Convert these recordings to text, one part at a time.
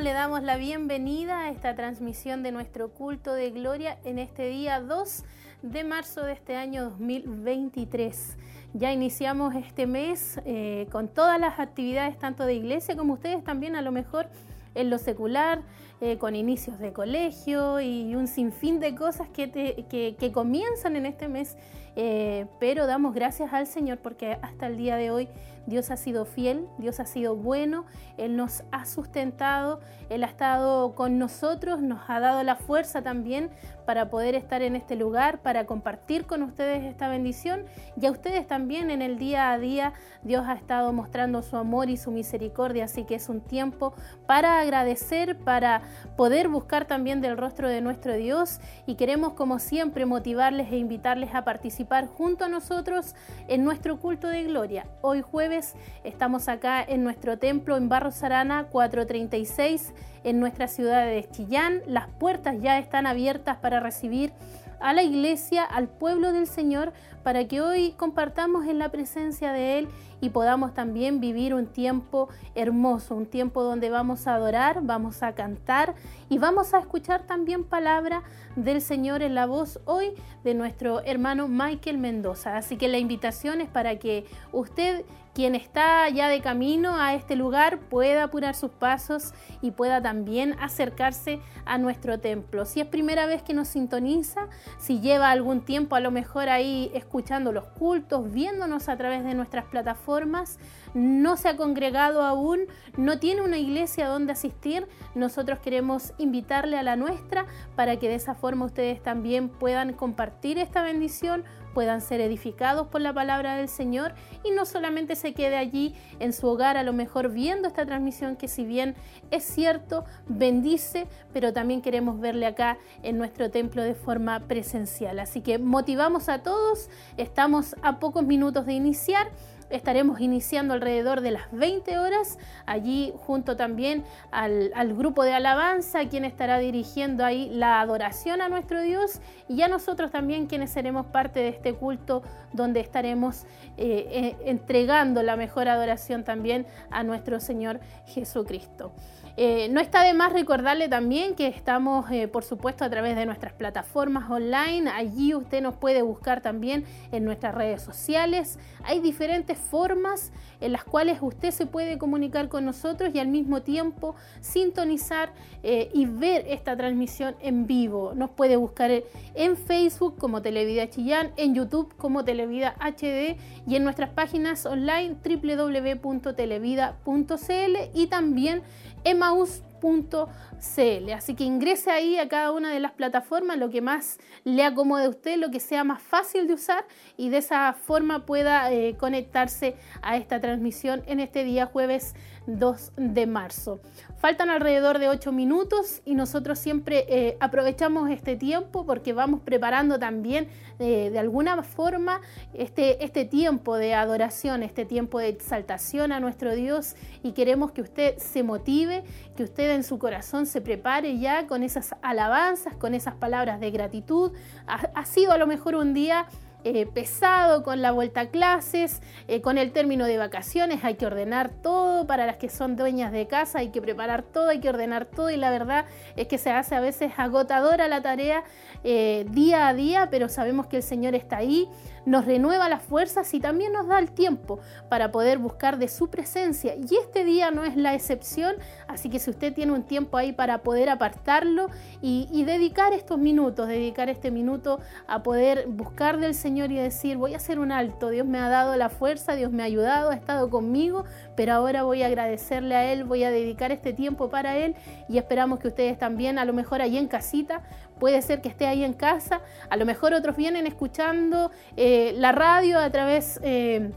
le damos la bienvenida a esta transmisión de nuestro culto de gloria en este día 2 de marzo de este año 2023. Ya iniciamos este mes eh, con todas las actividades, tanto de iglesia como ustedes también a lo mejor en lo secular, eh, con inicios de colegio y un sinfín de cosas que, que, comienzan en este mes. Eh, pero damos gracias al Señor porque hasta el día de hoy Dios ha sido fiel, Dios ha sido bueno, Él nos ha sustentado, Él ha estado con nosotros, nos ha dado la fuerza también para poder estar en este lugar, para compartir con ustedes esta bendición y a ustedes también en el día a día Dios ha estado mostrando su amor y su misericordia, así que es un tiempo para agradecer, para poder buscar también del rostro de nuestro Dios y queremos como siempre motivarles e invitarles a participar junto a nosotros en nuestro culto de gloria. Hoy jueves estamos acá en nuestro templo en Barros Arana 436 en nuestra ciudad de Chillán. Las puertas ya están abiertas para recibir a la iglesia, al pueblo del Señor, para que hoy compartamos en la presencia de Él y podamos también vivir un tiempo hermoso, un tiempo donde vamos a adorar, vamos a cantar y vamos a escuchar también palabra del Señor en la voz hoy de nuestro hermano Michael Mendoza. Así que la invitación es para que usted quien está ya de camino a este lugar pueda apurar sus pasos y pueda también acercarse a nuestro templo. Si es primera vez que nos sintoniza, si lleva algún tiempo a lo mejor ahí escuchando los cultos, viéndonos a través de nuestras plataformas, no se ha congregado aún, no tiene una iglesia donde asistir, nosotros queremos invitarle a la nuestra para que de esa forma ustedes también puedan compartir esta bendición puedan ser edificados por la palabra del Señor y no solamente se quede allí en su hogar a lo mejor viendo esta transmisión que si bien es cierto, bendice, pero también queremos verle acá en nuestro templo de forma presencial. Así que motivamos a todos, estamos a pocos minutos de iniciar. Estaremos iniciando alrededor de las 20 horas, allí junto también al, grupo de alabanza, quien estará dirigiendo ahí la adoración a nuestro Dios, y a nosotros también quienes seremos parte de este culto donde estaremos eh, eh, entregando la mejor adoración también a nuestro Señor Jesucristo. Eh, no está de más recordarle también que estamos, eh, por supuesto, a través de nuestras plataformas online. Allí usted nos puede buscar también en nuestras redes sociales. Hay diferentes formas en las cuales usted se puede comunicar con nosotros y al mismo tiempo sintonizar eh, y ver esta transmisión en vivo. Nos puede buscar en Facebook como Televida Chillán, en YouTube como Televida HD y en nuestras páginas online www.televida.cl y también Emaús emmaus.cl. Así que ingrese ahí a cada una de las plataformas, lo que más le acomode a usted, lo que sea más fácil de usar y de esa forma pueda eh, conectarse a esta transmisión en este día jueves 2 de marzo. Faltan alrededor de 8 minutos y nosotros siempre eh, aprovechamos este tiempo porque vamos preparando también eh, de alguna forma este, este tiempo de adoración, este tiempo de exaltación a nuestro Dios y queremos que usted se motive, que usted en su corazón se prepare ya con esas alabanzas, con esas palabras de gratitud. ha sido a lo mejor un día eh, pesado con la vuelta a clases, eh, con el término de vacaciones, hay que ordenar todo, para las que son dueñas de casa. Hay que preparar todo, hay que ordenar todo. Y la verdad es que se hace a veces agotadora la tarea eh, día a día, pero sabemos que el Señor está ahí nos renueva las fuerzas y también nos da el tiempo para poder buscar de su presencia. Y este día no es la excepción, así que si usted tiene un tiempo ahí para poder apartarlo y, dedicar estos minutos, dedicar este minuto a poder buscar del Señor y decir, voy a hacer un alto, Dios me ha dado la fuerza, Dios me ha ayudado, ha estado conmigo, pero ahora voy a agradecerle a Él, voy a dedicar este tiempo para Él y esperamos que ustedes también, a lo mejor ahí en casita, puede ser que esté ahí en casa, a lo mejor otros vienen escuchando eh, la radio a través... Eh,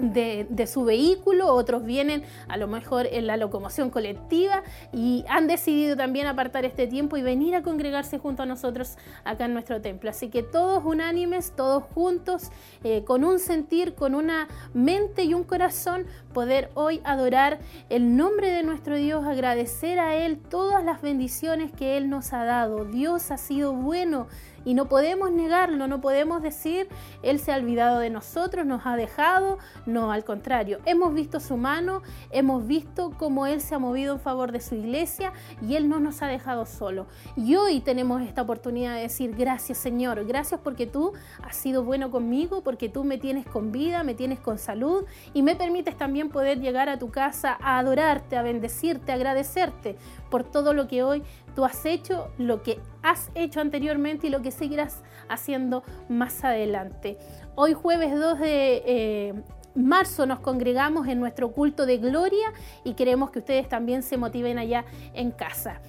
de, su vehículo, otros vienen a lo mejor en la locomoción colectiva. Y han decidido también apartar este tiempo y venir a congregarse junto a nosotros acá en nuestro templo. Así que todos unánimes, todos juntos, eh, con un sentir, con una mente y un corazón, poder hoy adorar el nombre de nuestro Dios, agradecer a Él todas las bendiciones que Él nos ha dado. Dios ha sido bueno y no podemos negarlo, no podemos decir, Él se ha olvidado de nosotros, nos ha dejado, No, al contrario, hemos visto su mano, hemos visto cómo Él se ha movido en favor de su iglesia y Él no nos ha dejado solo. Y hoy tenemos esta oportunidad de decir gracias Señor, gracias porque tú has sido bueno conmigo, porque tú me tienes con vida, me tienes con salud y me permites también poder llegar a tu casa a adorarte, a bendecirte, a agradecerte por todo lo que hoy tú has hecho, lo que has hecho anteriormente y lo que seguirás haciendo más adelante. Hoy jueves 2 de eh, marzo nos congregamos en nuestro culto de gloria y queremos que ustedes también se motiven allá en casa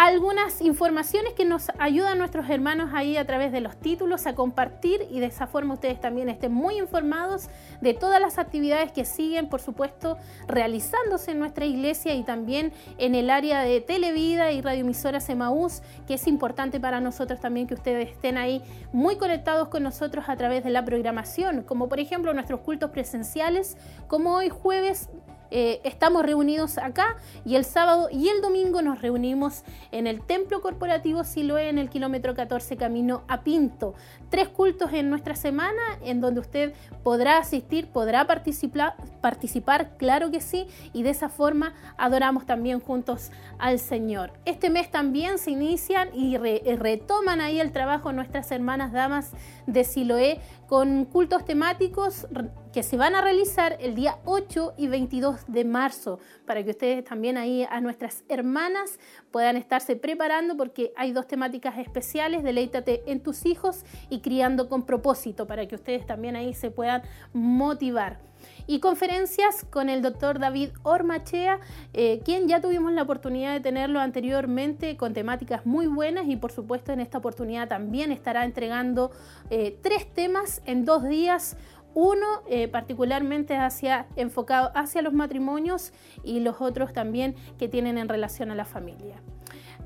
algunas informaciones que nos ayudan nuestros hermanos ahí a través de los títulos a compartir y de esa forma ustedes también estén muy informados de todas las actividades que siguen, por supuesto, realizándose en nuestra iglesia y también en el área de Televida y radioemisoras Emaús, que es importante para nosotros también que ustedes estén ahí muy conectados con nosotros a través de la programación, como por ejemplo nuestros cultos presenciales, como hoy jueves eh, estamos reunidos acá y el sábado y el domingo nos reunimos en el Templo Corporativo Siloé en el kilómetro 14 camino a Pinto. Tres cultos en nuestra semana en donde usted podrá asistir, podrá participar, participar, claro que sí, y de esa forma adoramos también juntos al Señor. Este mes también se inician y retoman ahí el trabajo nuestras hermanas damas de Siloé con cultos temáticos que se van a realizar el día 8 y 22 de marzo, para que ustedes también ahí a nuestras hermanas puedan estarse preparando porque hay dos temáticas especiales, deleítate en tus hijos y criando con propósito, para que ustedes también ahí se puedan motivar y conferencias con el doctor David Ormachea, eh, quien ya tuvimos la oportunidad de tenerlo anteriormente con temáticas muy buenas y por supuesto en esta oportunidad también estará entregando eh, tres temas en dos días. Uno eh, particularmente hacia, enfocado hacia los matrimonios y los otros también que tienen en relación a la familia.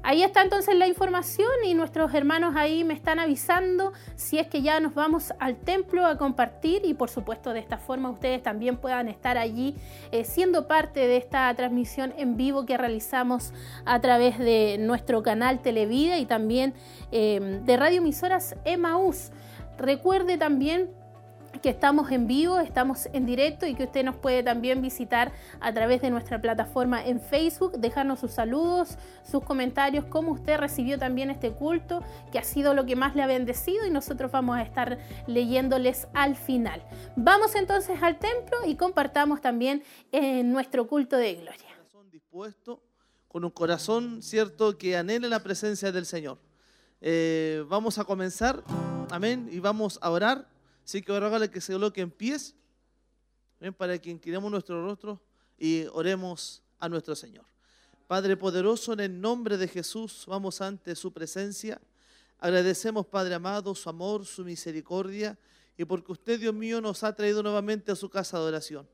Ahí está entonces la información y nuestros hermanos ahí me están avisando si es que ya nos vamos al templo a compartir y por supuesto de esta forma ustedes también puedan estar allí eh, siendo parte de esta transmisión en vivo que realizamos a través de nuestro canal Televida y también eh, de radioemisoras Emaús. Recuerde también que estamos en vivo, estamos en directo y que usted nos puede también visitar a través de nuestra plataforma en Facebook, dejarnos sus saludos, sus comentarios, cómo usted recibió también este culto, que ha sido lo que más le ha bendecido y nosotros vamos a estar leyéndoles al final. Vamos entonces al templo y compartamos también en nuestro culto de gloria. dispuesto, con un corazón cierto que anhela la presencia del Señor. Eh, vamos a comenzar, amén, y vamos a orar. Así que ahora que se coloque en pies para que inclinemos nuestro rostro y oremos a nuestro Señor. Padre poderoso, en el nombre de Jesús, vamos ante su presencia. Agradecemos, Padre amado, su amor, su misericordia y porque usted, Dios mío, nos ha traído nuevamente a su casa de oración.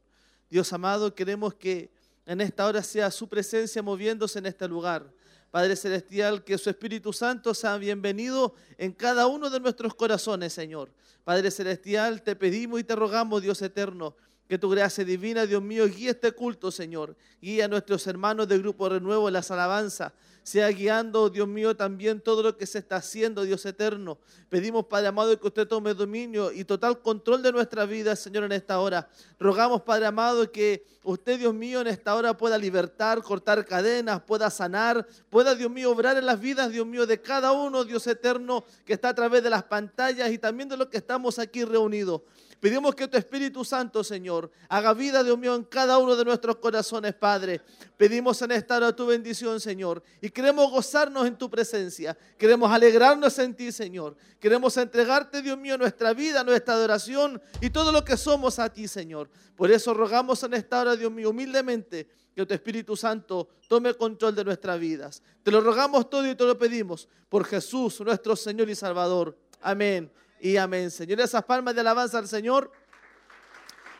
Dios amado, queremos que en esta hora sea su presencia moviéndose en este lugar. Padre Celestial, que su Espíritu Santo sea bienvenido en cada uno de nuestros corazones, Señor. Padre Celestial, te pedimos y te rogamos, Dios eterno, que tu gracia divina, Dios mío, guíe este culto, Señor. Guía a nuestros hermanos del Grupo Renuevo en las alabanzas sea guiando, Dios mío, también todo lo que se está haciendo, Dios eterno. Pedimos, Padre amado, que usted tome dominio y total control de nuestra vida, Señor, en esta hora. Rogamos, Padre amado, que usted, Dios mío, en esta hora pueda libertar, cortar cadenas, pueda sanar, pueda, Dios mío, obrar en las vidas, Dios mío, de cada uno, Dios eterno, que está a través de las pantallas y también de los que estamos aquí reunidos. Pedimos que tu Espíritu Santo, Señor, haga vida, Dios mío, en cada uno de nuestros corazones, Padre. Pedimos en esta hora tu bendición, Señor. Y queremos gozarnos en tu presencia. Queremos alegrarnos en ti, Señor. Queremos entregarte, Dios mío, nuestra vida, nuestra adoración y todo lo que somos a ti, Señor. Por eso rogamos en esta hora, Dios mío, humildemente, que tu Espíritu Santo tome control de nuestras vidas. Te lo rogamos todo y te lo pedimos por Jesús, nuestro Señor y Salvador. Amén y amén. Señor, esas palmas de alabanza al Señor.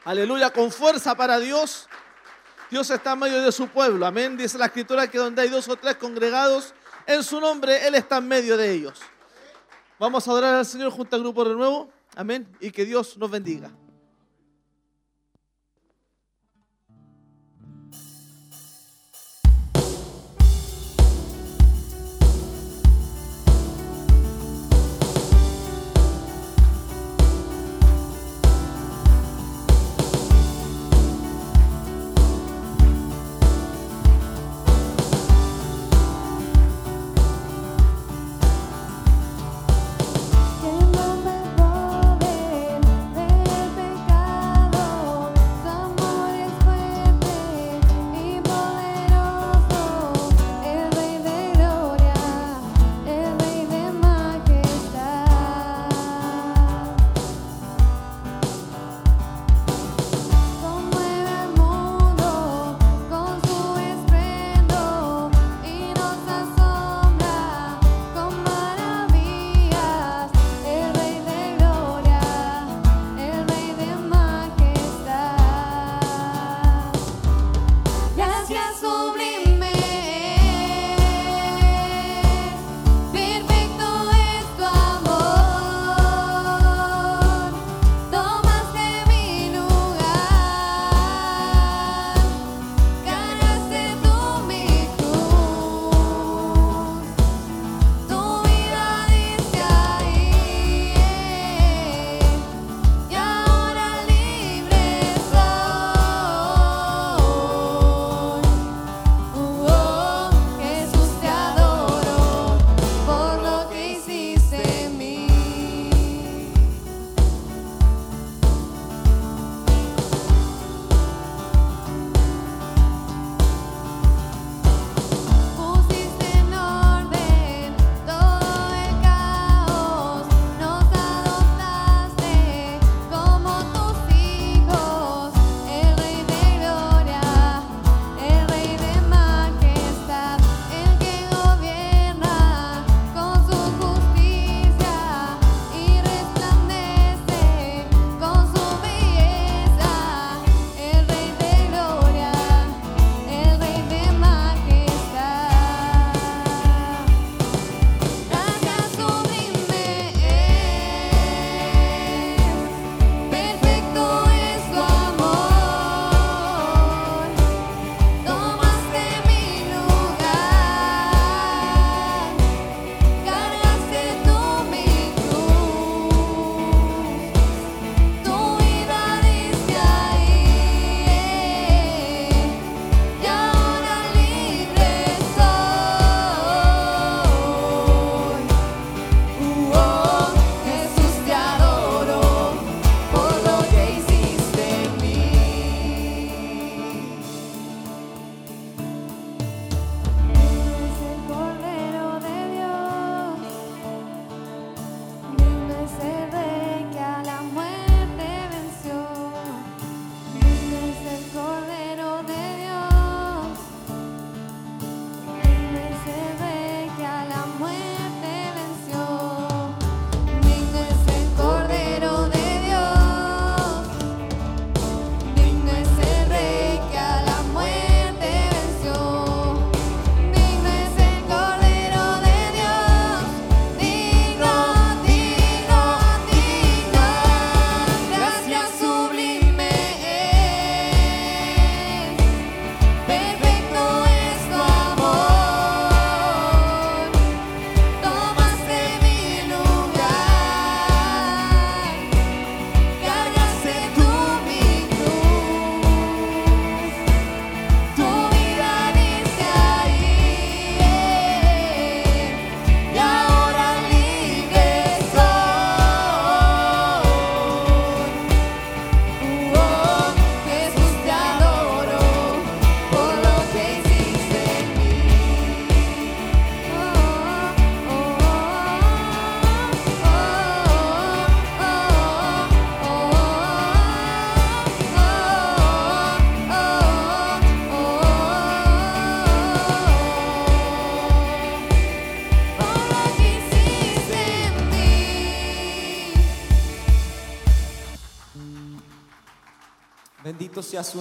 Aleluya, con fuerza para Dios. Dios está en medio de su pueblo. Amén. Dice la escritura que donde hay dos o tres congregados en su nombre, Él está en medio de ellos. Vamos a adorar al Señor junto al grupo de nuevo. Amén. Y que Dios nos bendiga.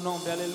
Bendito sea su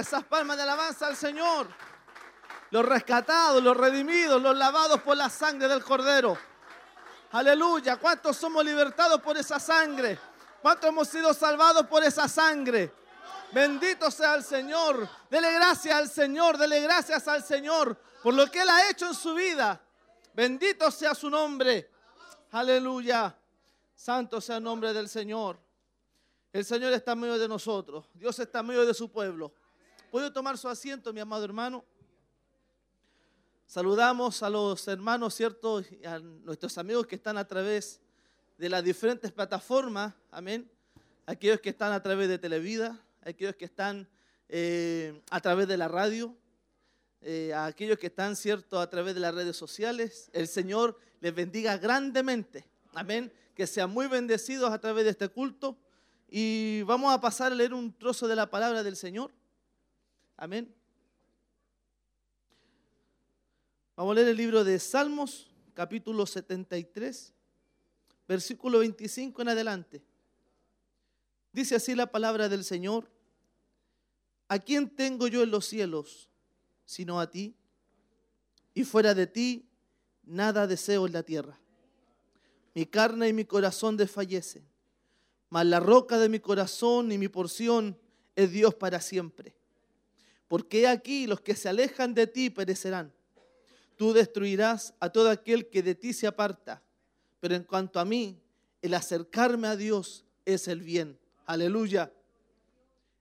esas palmas de alabanza al Señor. Los rescatados, los redimidos, los lavados por la sangre del Cordero. Aleluya. ¿Cuántos somos libertados por esa sangre? ¿Cuántos hemos sido salvados por esa sangre? Bendito sea el Señor. Dele gracias al Señor. Dele gracias al Señor por lo que Él ha hecho en su vida. Bendito sea su nombre. Aleluya. Santo sea el nombre del Señor. El Señor está en medio de nosotros. Dios está en medio de su pueblo. ¿Puede tomar su asiento, mi amado hermano? Saludamos a los hermanos, ¿cierto? A nuestros amigos que están a través de las diferentes plataformas, amén. Aquellos que están a través de Televida, aquellos que están eh, a través de la radio, eh, a aquellos que están, ¿cierto?, a través de las redes sociales. El Señor les bendiga grandemente, amén. Que sean muy bendecidos a través de este culto. Y vamos a pasar a leer un trozo de la palabra del Señor. Amén. Vamos a leer el libro de Salmos, capítulo 73, versículo 25 en adelante. Dice así la palabra del Señor. ¿A quién tengo yo en los cielos sino a ti? Y fuera de ti, nada deseo en la tierra. Mi carne y mi corazón desfallecen, mas la roca de mi corazón y mi porción es Dios para siempre. Porque aquí los que se alejan de ti perecerán Tú destruirás a todo aquel que de ti se aparta. Pero en cuanto a mí, el acercarme a Dios es el bien. Aleluya.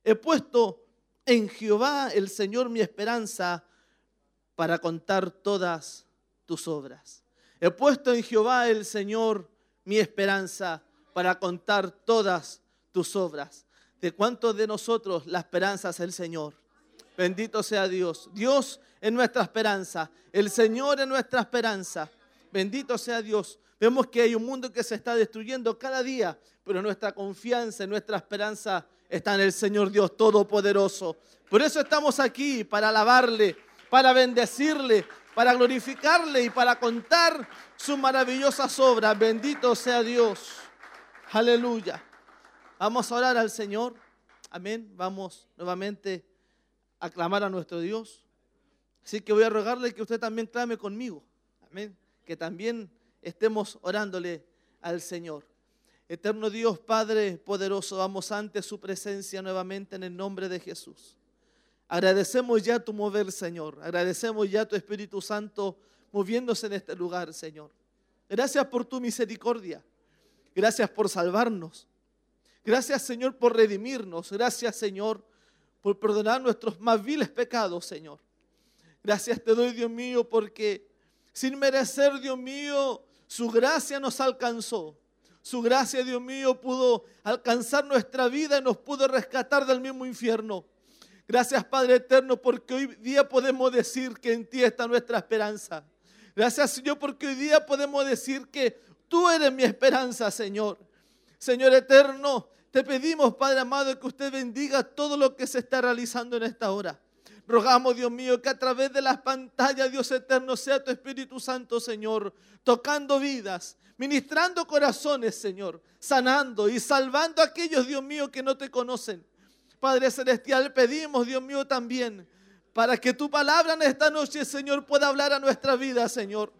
He puesto en Jehová el Señor mi esperanza para contar todas tus obras. He puesto en Jehová el Señor mi esperanza para contar todas tus obras. ¿De cuántos de nosotros la esperanza es el Señor? Bendito sea Dios. Dios es nuestra esperanza. El Señor es nuestra esperanza. Bendito sea Dios. Vemos que hay un mundo que se está destruyendo cada día, pero nuestra confianza, nuestra esperanza está en el Señor Dios Todopoderoso. Por eso estamos aquí, para alabarle, para bendecirle, para glorificarle y para contar sus maravillosas obras. Bendito sea Dios. Aleluya. Vamos a orar al Señor. Amén. Vamos nuevamente a a nuestro Dios. Así que voy a rogarle que usted también clame conmigo. Amén. Que también estemos orándole al Señor. Eterno Dios, Padre poderoso, vamos ante su presencia nuevamente en el nombre de Jesús. Agradecemos ya tu mover, Señor. Agradecemos ya tu Espíritu Santo moviéndose en este lugar, Señor. Gracias por tu misericordia. Gracias por salvarnos. Gracias, Señor, por redimirnos. Gracias, Señor, por perdonar nuestros más viles pecados, Señor. Gracias te doy, Dios mío, porque sin merecer, Dios mío, su gracia nos alcanzó. Su gracia, Dios mío, pudo alcanzar nuestra vida y nos pudo rescatar del mismo infierno. Gracias, Padre eterno, porque hoy día podemos decir que en ti está nuestra esperanza. Gracias, Señor, porque hoy día podemos decir que tú eres mi esperanza, Señor. Señor eterno, te pedimos, Padre amado, que usted bendiga todo lo que se está realizando en esta hora. Rogamos, Dios mío, que a través de las pantallas, Dios eterno, sea tu Espíritu Santo, Señor, tocando vidas, ministrando corazones, Señor, sanando y salvando a aquellos, Dios mío, que no te conocen. Padre Celestial, pedimos, Dios mío, también, para que tu palabra en esta noche, Señor, pueda hablar a nuestra vida, Señor.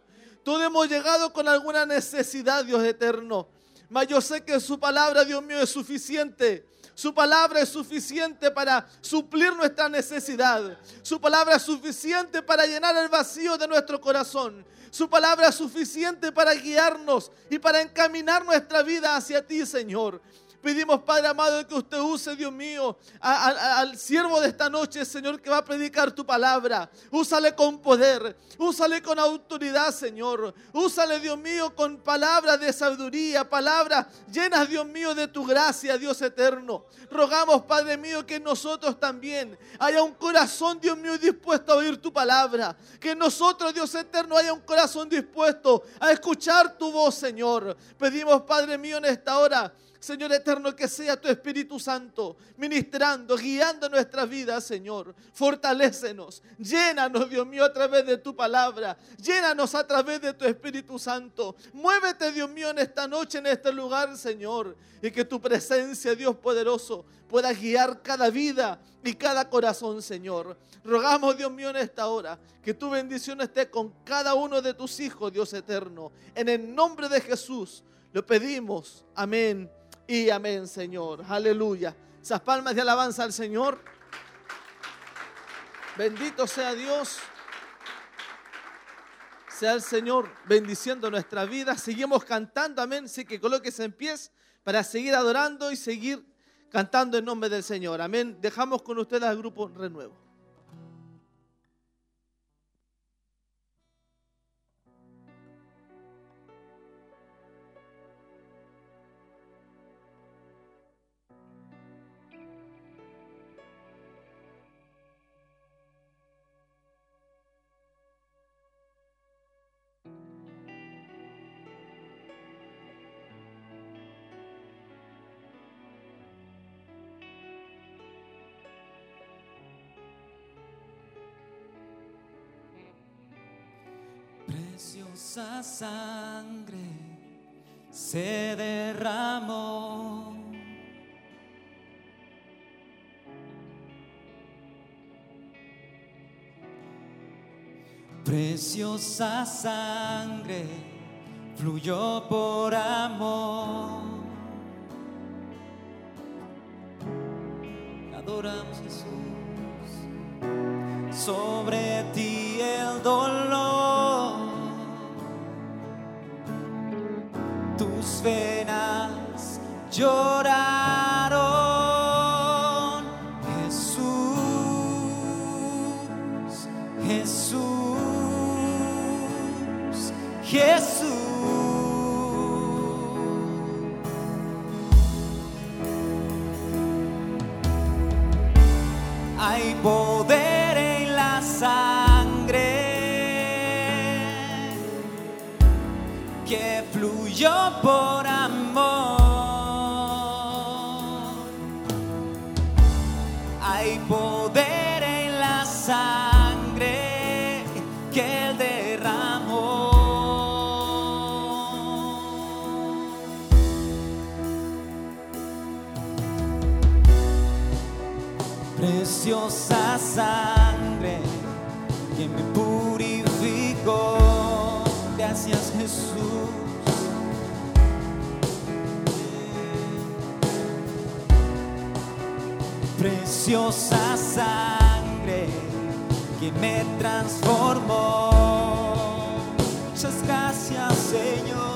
Todos hemos llegado con alguna necesidad, Dios eterno. Mas yo sé que su palabra, Dios mío, es suficiente su palabra es suficiente para suplir nuestra necesidad. Su palabra es suficiente para llenar el vacío de nuestro corazón. Su palabra es suficiente para guiarnos y para encaminar nuestra vida hacia ti, Señor. Pedimos, Padre amado, que usted use, Dios mío, al siervo de esta noche, Señor, que va a predicar tu palabra. Úsale con poder, úsale con autoridad, Señor. Úsale, Dios mío, con palabras de sabiduría, palabras llenas, Dios mío, de tu gracia, Dios eterno. Rogamos, Padre mío, que nosotros también haya un corazón, Dios mío, dispuesto a oír tu palabra. Que nosotros, Dios eterno, haya un corazón dispuesto a escuchar tu voz, Señor. Pedimos, Padre mío, en esta hora Señor eterno, que sea tu Espíritu Santo ministrando, guiando nuestras vidas, Señor. Fortalécenos, llénanos, Dios mío, a través de tu palabra. Llénanos a través de tu Espíritu Santo. Muévete, Dios mío, en esta noche, en este lugar, Señor. Y que tu presencia, Dios poderoso, pueda guiar cada vida y cada corazón, Señor. Rogamos, Dios mío, en esta hora, que tu bendición esté con cada uno de tus hijos, Dios eterno. En el nombre de Jesús lo pedimos. Amén y amén, Señor. Aleluya. Esas palmas de alabanza al Señor. Bendito sea Dios. Sea el Señor bendiciendo nuestra vida. Seguimos cantando, amén. Así que colóquese en pies para seguir adorando y seguir cantando en nombre del Señor. Amén. Dejamos con ustedes al grupo Renuevo. preciosa sangre se derramó. Preciosa sangre fluyó por amor. Adoramos Jesús. Sobre ti el dolor venas yo preciosa sangre que me transformó. Muchas gracias, Señor.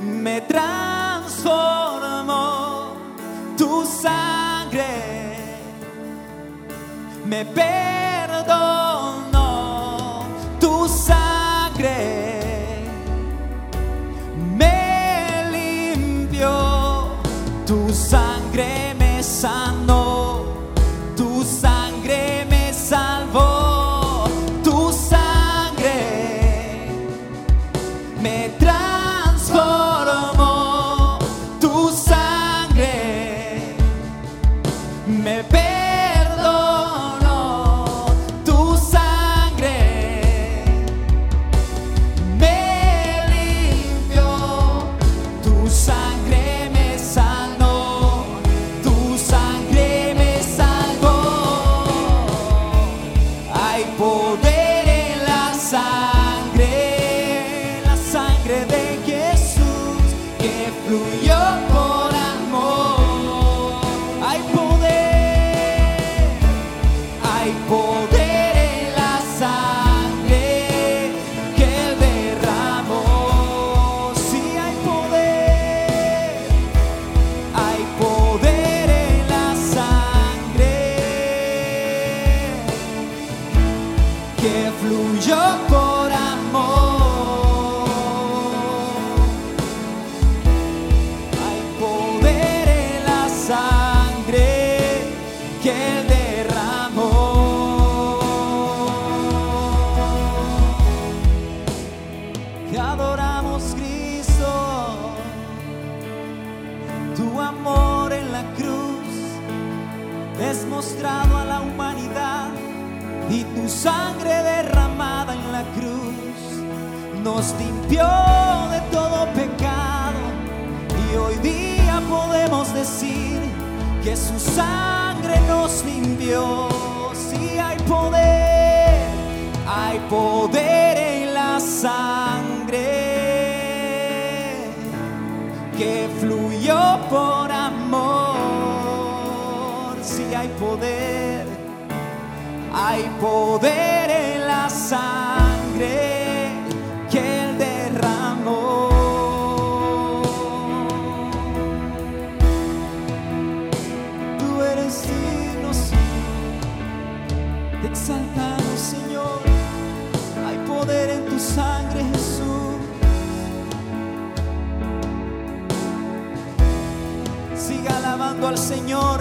me transformó tu sangre, me perdonó sangre nos limpió. Si hay poder, hay poder en la sangre que fluyó por amor. Si hay poder, hay poder. Al Señor.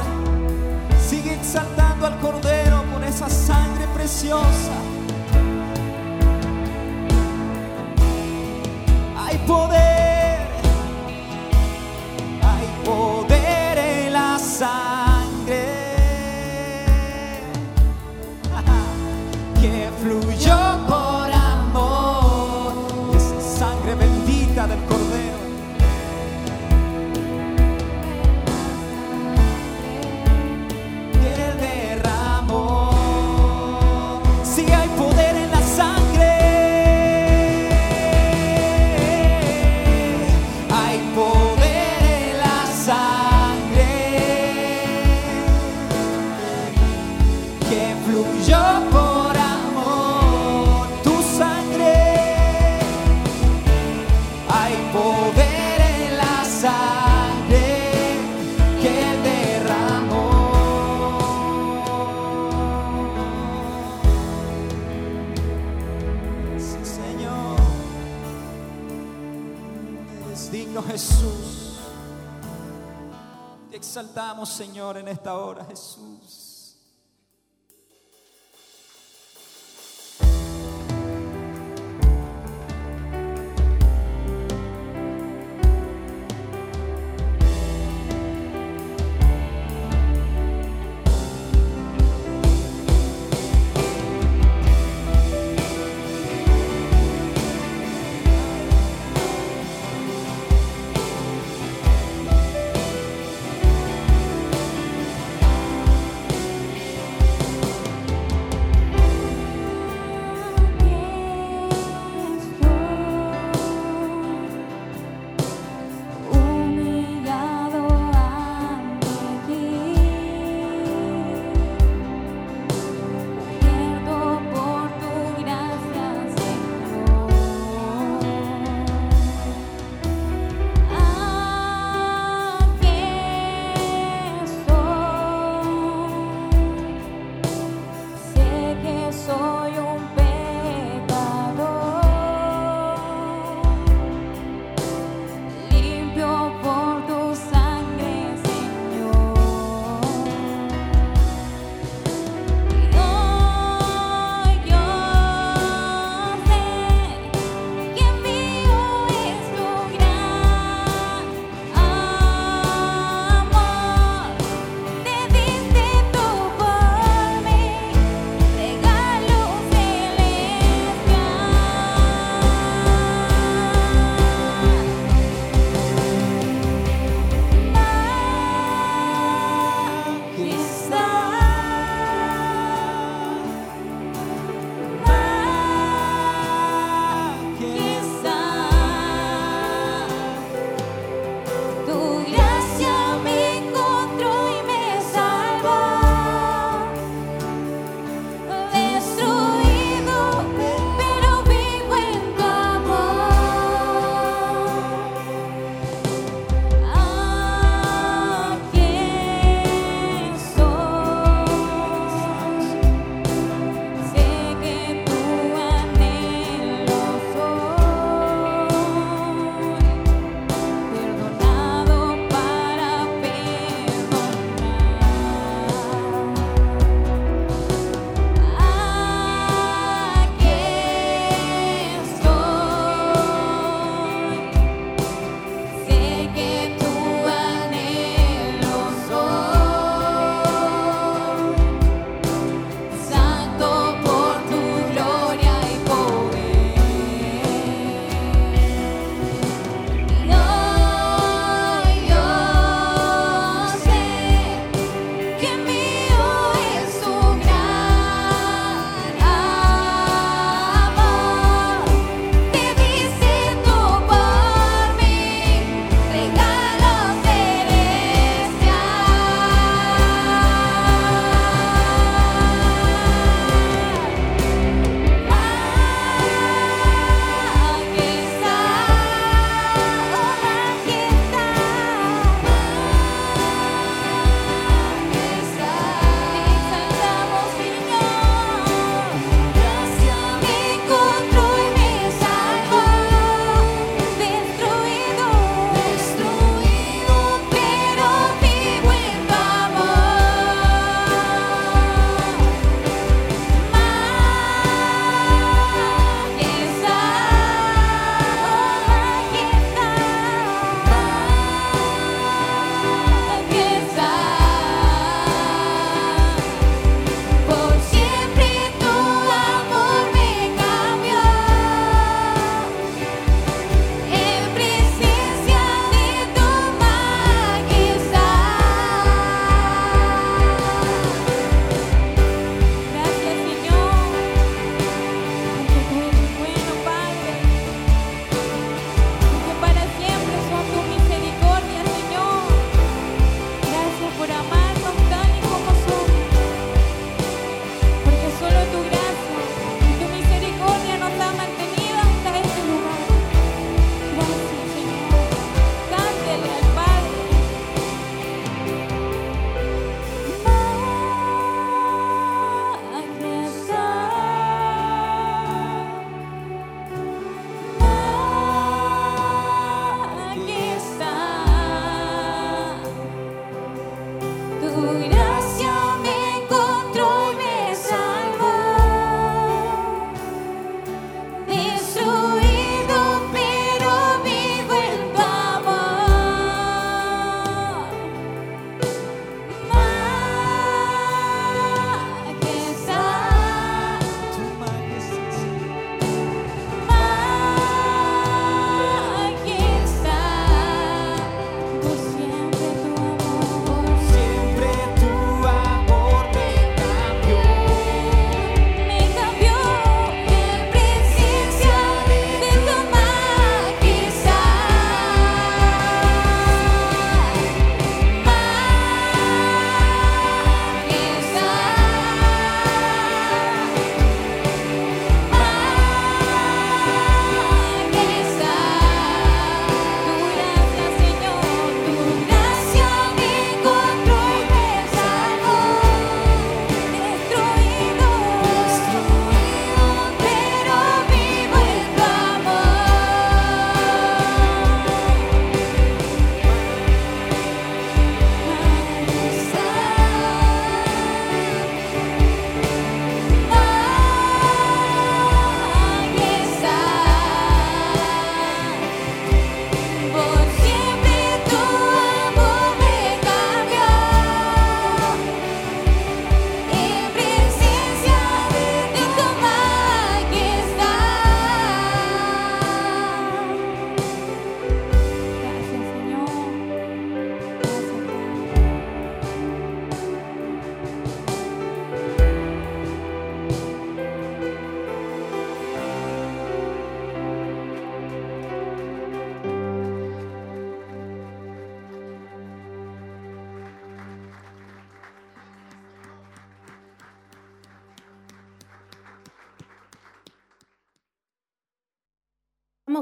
Sigue exaltando al Cordero por esa sangre preciosa. Hay poder. Señor, en esta hora, Jesús.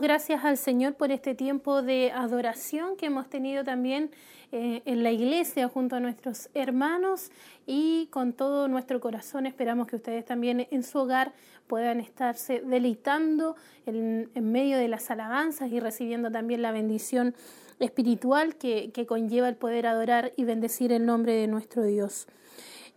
Gracias al Señor por este tiempo de adoración que hemos tenido también eh, en la iglesia junto a nuestros hermanos y con todo nuestro corazón esperamos que ustedes también en su hogar puedan estarse deleitando en, medio de las alabanzas y recibiendo también la bendición espiritual que conlleva el poder adorar y bendecir el nombre de nuestro Dios.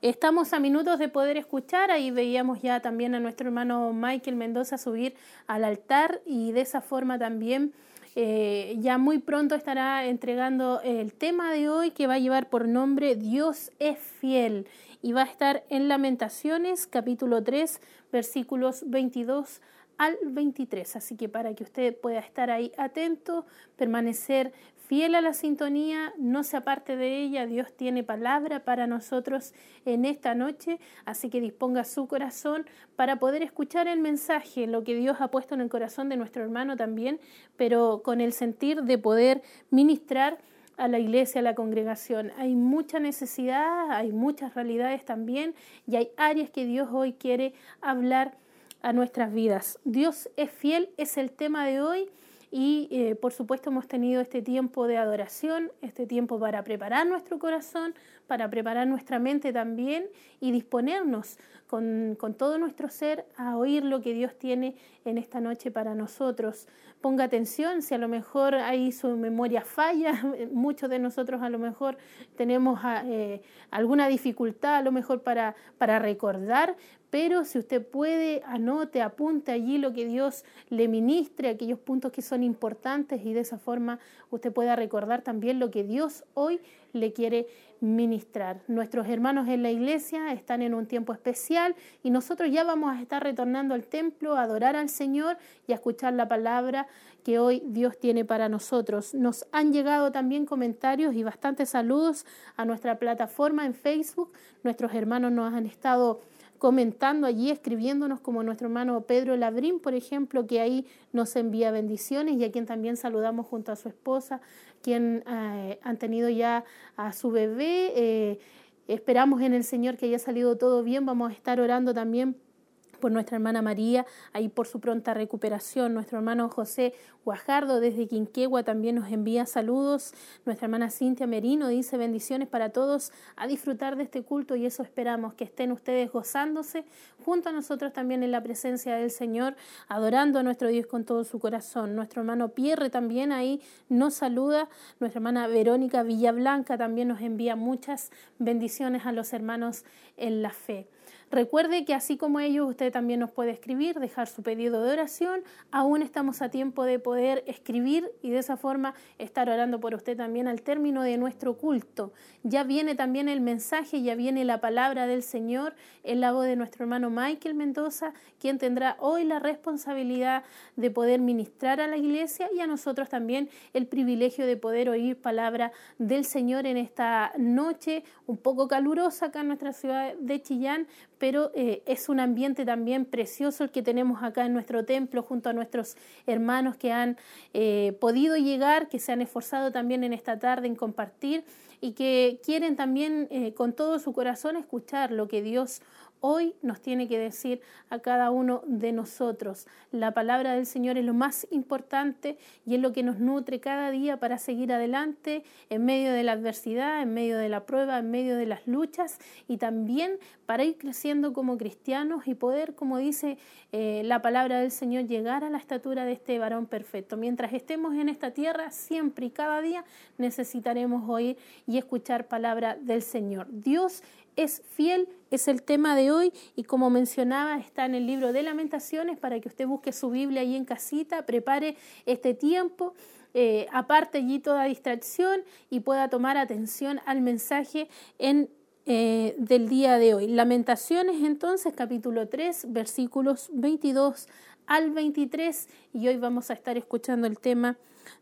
Estamos a minutos de poder escuchar, ahí veíamos ya también a nuestro hermano Michael Mendoza subir al altar y de esa forma también eh, ya muy pronto estará entregando el tema de hoy que va a llevar por nombre Dios es fiel y va a estar en Lamentaciones capítulo 3 versículos 22 al 23. Así que para que usted pueda estar ahí atento, permanecer fiel a la sintonía, no se aparte de ella, Dios tiene palabra para nosotros en esta noche, así que disponga su corazón para poder escuchar el mensaje, lo que Dios ha puesto en el corazón de nuestro hermano también, pero con el sentir de poder ministrar a la iglesia, a la congregación. Hay mucha necesidad, hay muchas realidades también y hay áreas que Dios hoy quiere hablar a nuestras vidas. Dios es fiel, es el tema de hoy y eh, por supuesto hemos tenido este tiempo de adoración, este tiempo para preparar nuestro corazón, para preparar nuestra mente también y disponernos con, todo nuestro ser a oír lo que Dios tiene en esta noche para nosotros. Ponga atención si a lo mejor ahí su memoria falla, muchos de nosotros a lo mejor tenemos eh, alguna dificultad a lo mejor para, para recordar, pero si usted puede, anote, apunte allí lo que Dios le ministre, aquellos puntos que son importantes y de esa forma usted pueda recordar también lo que Dios hoy le quiere ministrar. Nuestros hermanos en la iglesia están en un tiempo especial y nosotros ya vamos a estar retornando al templo a adorar al Señor y a escuchar la palabra que hoy Dios tiene para nosotros. Nos han llegado también comentarios y bastantes saludos a nuestra plataforma en Facebook. Nuestros hermanos nos han estado comentando allí, escribiéndonos como nuestro hermano Pedro Labrín, por ejemplo, que ahí nos envía bendiciones y a quien también saludamos junto a su esposa, quien eh, han tenido ya a su bebé. Eh, esperamos en el Señor que haya salido todo bien. Vamos a estar orando también por nuestra hermana María, ahí por su pronta recuperación. Nuestro hermano José Guajardo desde Quinquegua también nos envía saludos. Nuestra hermana Cintia Merino dice bendiciones para todos a disfrutar de este culto y eso esperamos, que estén ustedes gozándose junto a nosotros también en la presencia del Señor, adorando a nuestro Dios con todo su corazón. Nuestro hermano Pierre también ahí nos saluda. Nuestra hermana Verónica Villablanca también nos envía muchas bendiciones a los hermanos en la fe. Recuerde que así como ellos, usted también nos puede escribir, dejar su pedido de oración. Aún estamos a tiempo de poder escribir y de esa forma estar orando por usted también al término de nuestro culto. Ya viene también el mensaje, ya viene la palabra del Señor en la voz de nuestro hermano Michael Mendoza, quien tendrá hoy la responsabilidad de poder ministrar a la iglesia y a nosotros también el privilegio de poder oír palabra del Señor en esta noche un poco calurosa acá en nuestra ciudad de Chillán, pero eh, es un ambiente también precioso el que tenemos acá en nuestro templo junto a nuestros hermanos que han eh, podido llegar, que se han esforzado también en esta tarde en compartir y que quieren también eh, con todo su corazón escuchar lo que Dios hoy nos tiene que decir a cada uno de nosotros. La palabra del Señor es lo más importante y es lo que nos nutre cada día para seguir adelante en medio de la adversidad, en medio de la prueba, en medio de las luchas y también para ir creciendo como cristianos y poder, como dice eh, la palabra del Señor, llegar a la estatura de este varón perfecto. Mientras estemos en esta tierra, siempre y cada día necesitaremos oír y escuchar palabra del Señor. Dios es fiel, es el tema de hoy y como mencionaba está en el libro de lamentaciones para que usted busque su Biblia ahí en casita, prepare este tiempo. Eh, aparte allí toda distracción y pueda tomar atención al mensaje en, eh, del día de hoy. Lamentaciones entonces, capítulo 3, versículos 22 al 23 y hoy vamos a estar escuchando el tema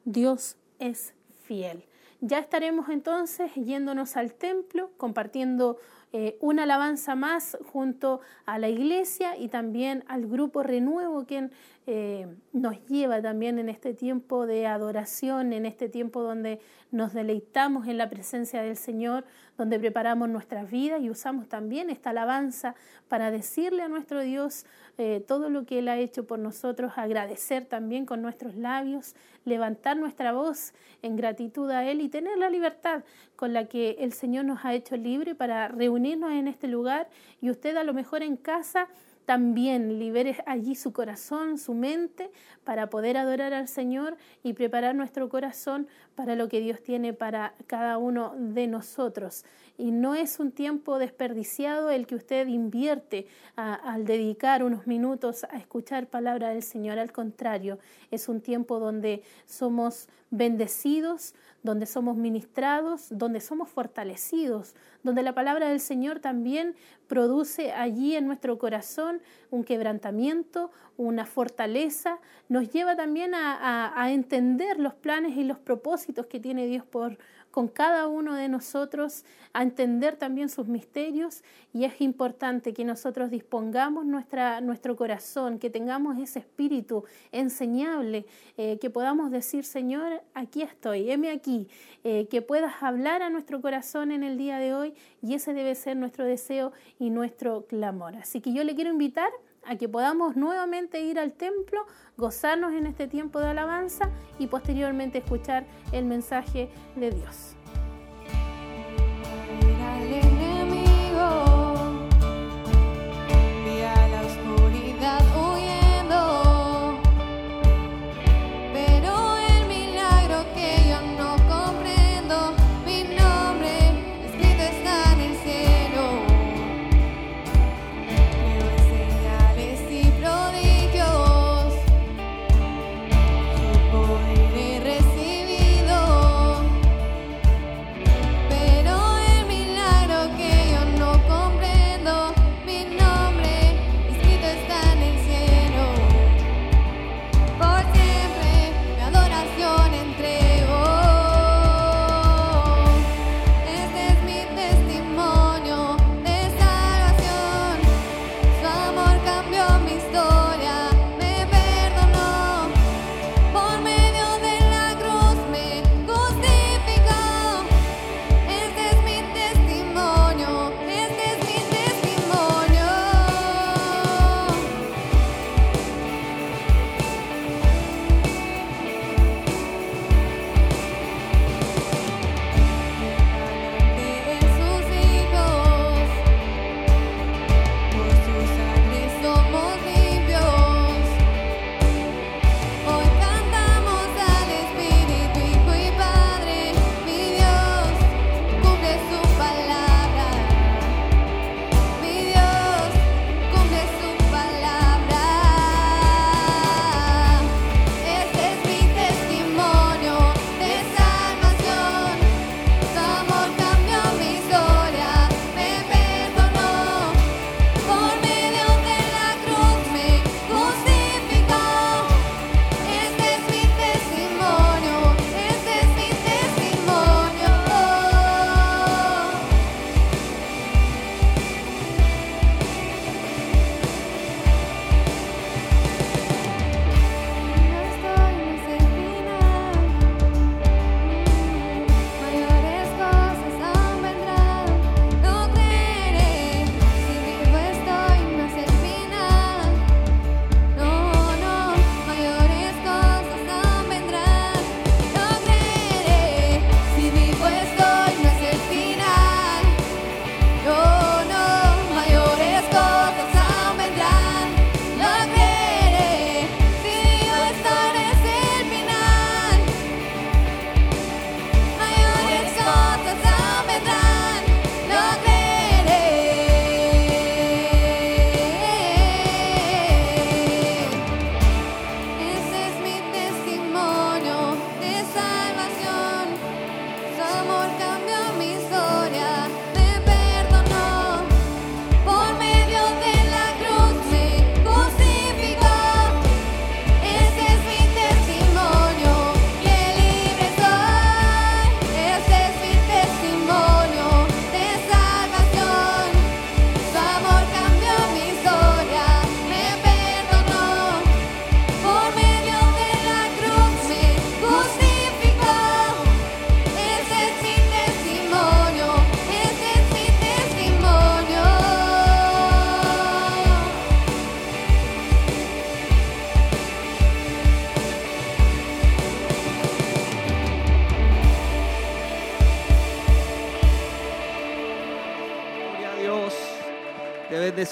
Dios es fiel. Ya estaremos entonces yéndonos al templo, compartiendo eh, una alabanza más junto a la iglesia y también al grupo Renuevo, quien eh, nos lleva también en este tiempo de adoración, en este tiempo donde nos deleitamos en la presencia del Señor, donde preparamos nuestras vidas y usamos también esta alabanza para decirle a nuestro Dios eh, todo lo que Él ha hecho por nosotros, agradecer también con nuestros labios, levantar nuestra voz en gratitud a Él y tener la libertad con la que el Señor nos ha hecho libre para reunirnos en este lugar y usted a lo mejor en casa también libere allí su corazón, su mente, para poder adorar al Señor y preparar nuestro corazón para lo que Dios tiene para cada uno de nosotros. Y no es un tiempo desperdiciado el que usted invierte al dedicar unos minutos a escuchar palabra del Señor. Al contrario, es un tiempo donde somos bendecidos, donde somos ministrados, donde somos fortalecidos, donde la palabra del Señor también produce allí en nuestro corazón un quebrantamiento, una fortaleza, nos lleva también a, entender los planes y los propósitos que tiene Dios por, con cada uno de nosotros a entender también sus misterios y es importante que nosotros dispongamos nuestra, nuestro corazón, que tengamos ese espíritu enseñable, eh, que podamos decir, Señor, aquí estoy, heme aquí, eh, que puedas hablar a nuestro corazón en el día de hoy y ese debe ser nuestro deseo y nuestro clamor. Así que yo le quiero invitar a que podamos nuevamente ir al templo, gozarnos en este tiempo de alabanza y posteriormente escuchar el mensaje de Dios.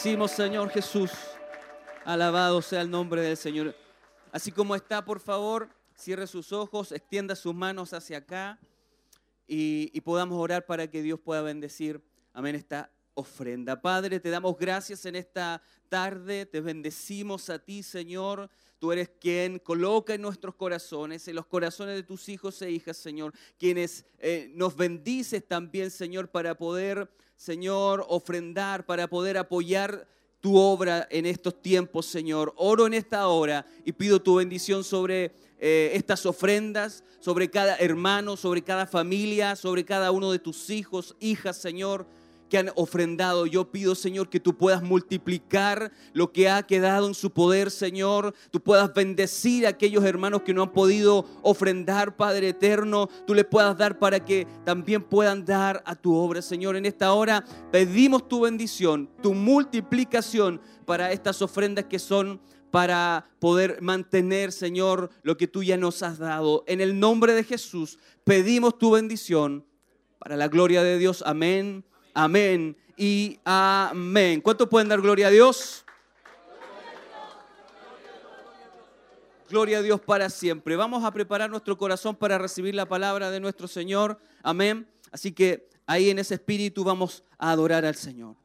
Bendecimos, Señor Jesús. Alabado sea el nombre del Señor. Así como está, por favor, cierre sus ojos, extienda sus manos hacia acá y, podamos orar para que Dios pueda bendecir, amén, esta ofrenda. Padre, te damos gracias en esta tarde, te bendecimos a ti, Señor. Tú eres quien coloca en nuestros corazones, en los corazones de tus hijos e hijas, Señor, quienes eh, nos bendices también, Señor, para poder, Señor, ofrendar, para poder apoyar tu obra en estos tiempos, Señor. Oro en esta hora y pido tu bendición sobre eh, estas ofrendas, sobre cada hermano, sobre cada familia, sobre cada uno de tus hijos, hijas, Señor han ofrendado. Yo pido, Señor, que tú puedas multiplicar lo que ha quedado en su poder, Señor. Tú puedas bendecir a aquellos hermanos que no han podido ofrendar, Padre eterno. Tú les puedas dar para que también puedan dar a tu obra, Señor. En esta hora pedimos tu bendición, tu multiplicación para estas ofrendas que son para poder mantener, Señor, lo que tú ya nos has dado. En el nombre de Jesús pedimos tu bendición para la gloria de Dios. Amén Amén y amén. ¿Cuánto pueden dar gloria a Dios? Gloria a Dios para siempre. Vamos a preparar nuestro corazón para recibir la palabra de nuestro Señor. Amén. Así que ahí en ese espíritu vamos a adorar al Señor.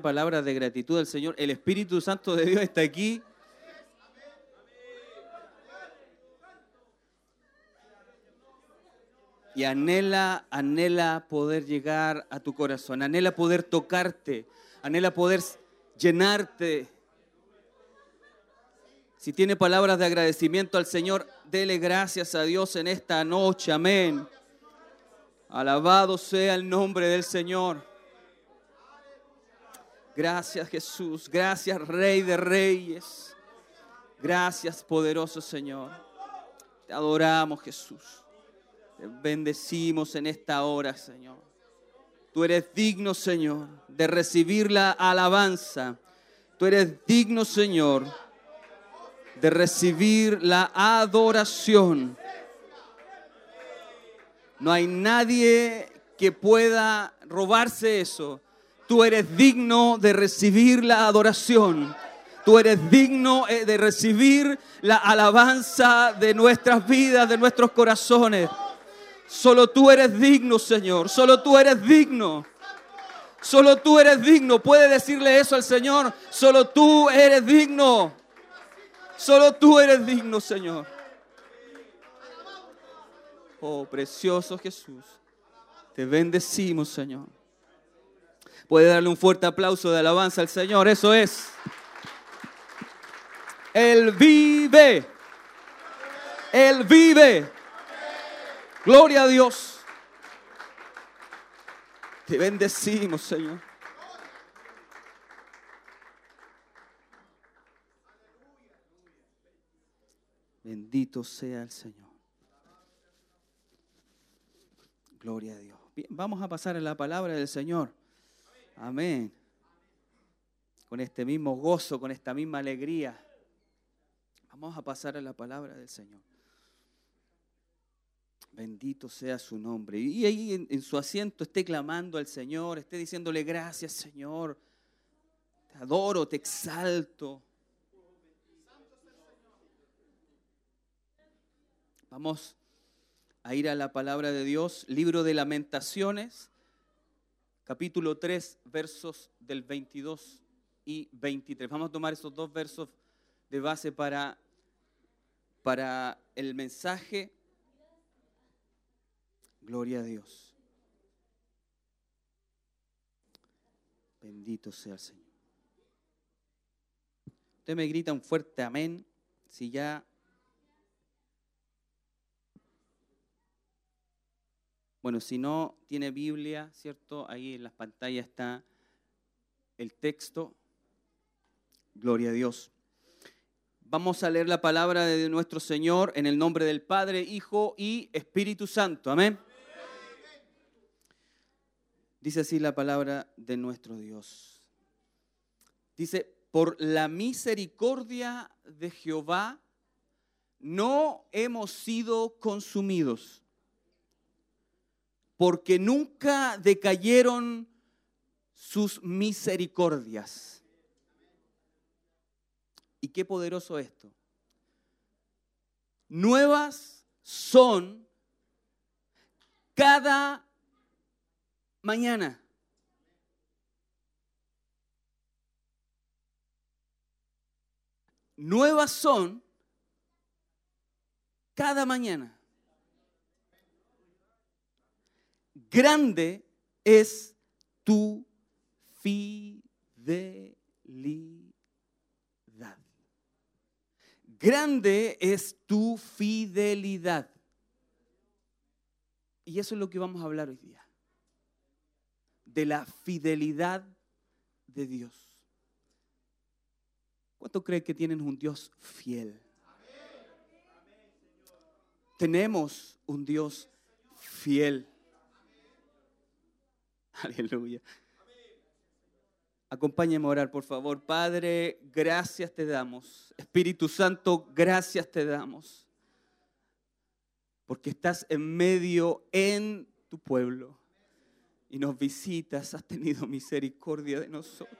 palabras de gratitud al Señor. El Espíritu Santo de Dios está aquí. Y anhela, anhela poder llegar a tu corazón, anhela poder tocarte, anhela poder llenarte. Si tiene palabras de agradecimiento al Señor, dele gracias a Dios en esta noche. Amén. Alabado sea el nombre del Señor. Gracias Jesús, gracias Rey de Reyes, gracias poderoso Señor. Te adoramos Jesús, te bendecimos en esta hora Señor. Tú eres digno Señor de recibir la alabanza, tú eres digno Señor de recibir la adoración. No hay nadie que pueda robarse eso Tú eres digno de recibir la adoración. Tú eres digno eh, de recibir la alabanza de nuestras vidas, de nuestros corazones. Solo tú eres digno, Señor. Solo tú eres digno. Solo tú eres digno. Puede decirle eso al Señor. Solo tú eres digno. Solo tú eres digno, Señor. Oh, precioso Jesús. Te bendecimos, Señor. Puede darle un fuerte aplauso de alabanza al Señor. Eso es. Él vive. Él vive. Gloria a Dios. Te bendecimos, Señor. Bendito sea el Señor. Gloria a Dios. Vamos a pasar a la palabra del Señor. Amén. Con este mismo gozo, con esta misma alegría. Vamos a pasar a la palabra del Señor. Bendito sea su nombre. Y ahí en, su asiento esté clamando al Señor, esté diciéndole gracias Señor. Te adoro, te exalto. Vamos a ir a la palabra de Dios, libro de lamentaciones, capítulo 3, versos del 22 y 23. Vamos a tomar esos dos versos de base para, para el mensaje. Gloria a Dios. Bendito sea el Señor. Usted me grita un fuerte amén si ya... Bueno, si no tiene Biblia, ¿cierto? Ahí en las pantallas está el texto. Gloria a Dios. Vamos a leer la palabra de nuestro Señor en el nombre del Padre, Hijo y Espíritu Santo. Amén. Dice así la palabra de nuestro Dios. Dice, por la misericordia de Jehová no hemos sido consumidos, porque nunca decayeron sus misericordias. Y qué poderoso esto. Nuevas son cada mañana. Nuevas son cada mañana. Grande es tu fidelidad. Grande es tu fidelidad. Y eso es lo que vamos a hablar hoy día de la fidelidad de Dios. ¿Cuánto creen que tienen un Dios fiel? Tenemos un Dios fiel. Aleluya. Acompáñame a orar, por favor. Padre, gracias te damos. Espíritu Santo, gracias te damos. Porque estás en medio en tu pueblo y nos visitas, has tenido misericordia de nosotros.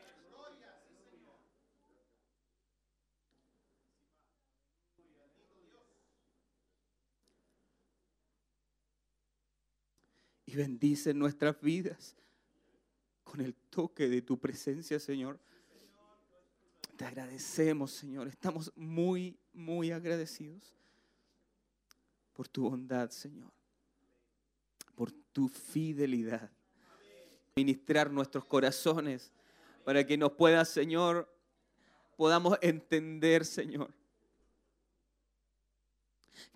Y bendice nuestras vidas con el toque de tu presencia, Señor. Te agradecemos, Señor. Estamos muy, muy agradecidos por tu bondad, Señor. Por tu fidelidad ministrar nuestros corazones para que nos pueda, Señor, podamos entender, Señor,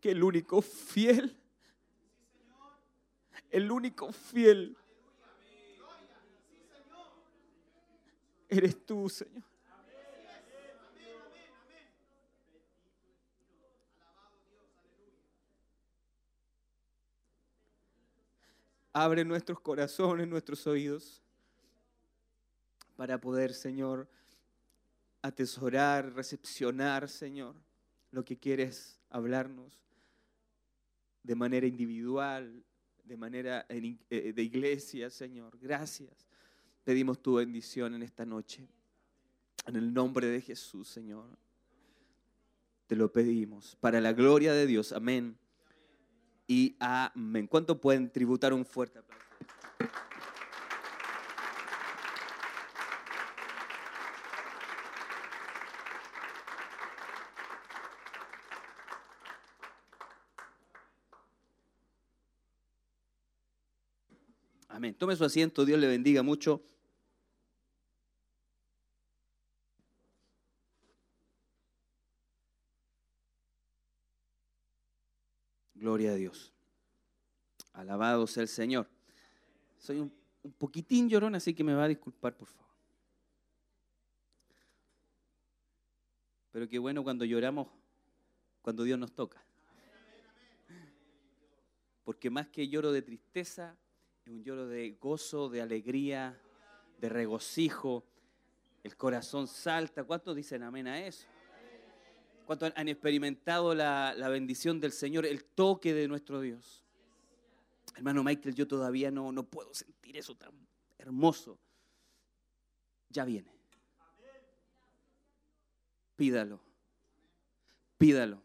que el único fiel, el único fiel, eres tú, Señor. Abre nuestros corazones, nuestros oídos, para poder, Señor, atesorar, recepcionar, Señor, lo que quieres hablarnos de manera individual, de manera eh, de iglesia, Señor. Gracias. Pedimos tu bendición en esta noche. En el nombre de Jesús, Señor. Te lo pedimos. Para la gloria de Dios. Amén. Y amén. ¿Cuánto pueden tributar un fuerte aplauso? Amén. Tome su asiento. Dios le bendiga mucho. Gloria a Dios. Alabado sea el Señor. Soy un, poquitín llorón, así que me va a disculpar, por favor. Pero qué bueno cuando lloramos, cuando Dios nos toca. Porque más que lloro de tristeza, es un lloro de gozo, de alegría, de regocijo. El corazón salta. ¿Cuántos dicen amén a eso? ¿Cuántos han experimentado la bendición del Señor, el toque de nuestro Dios? Hermano Michael, yo todavía no, no puedo sentir eso tan hermoso. Ya viene. Pídalo. Pídalo.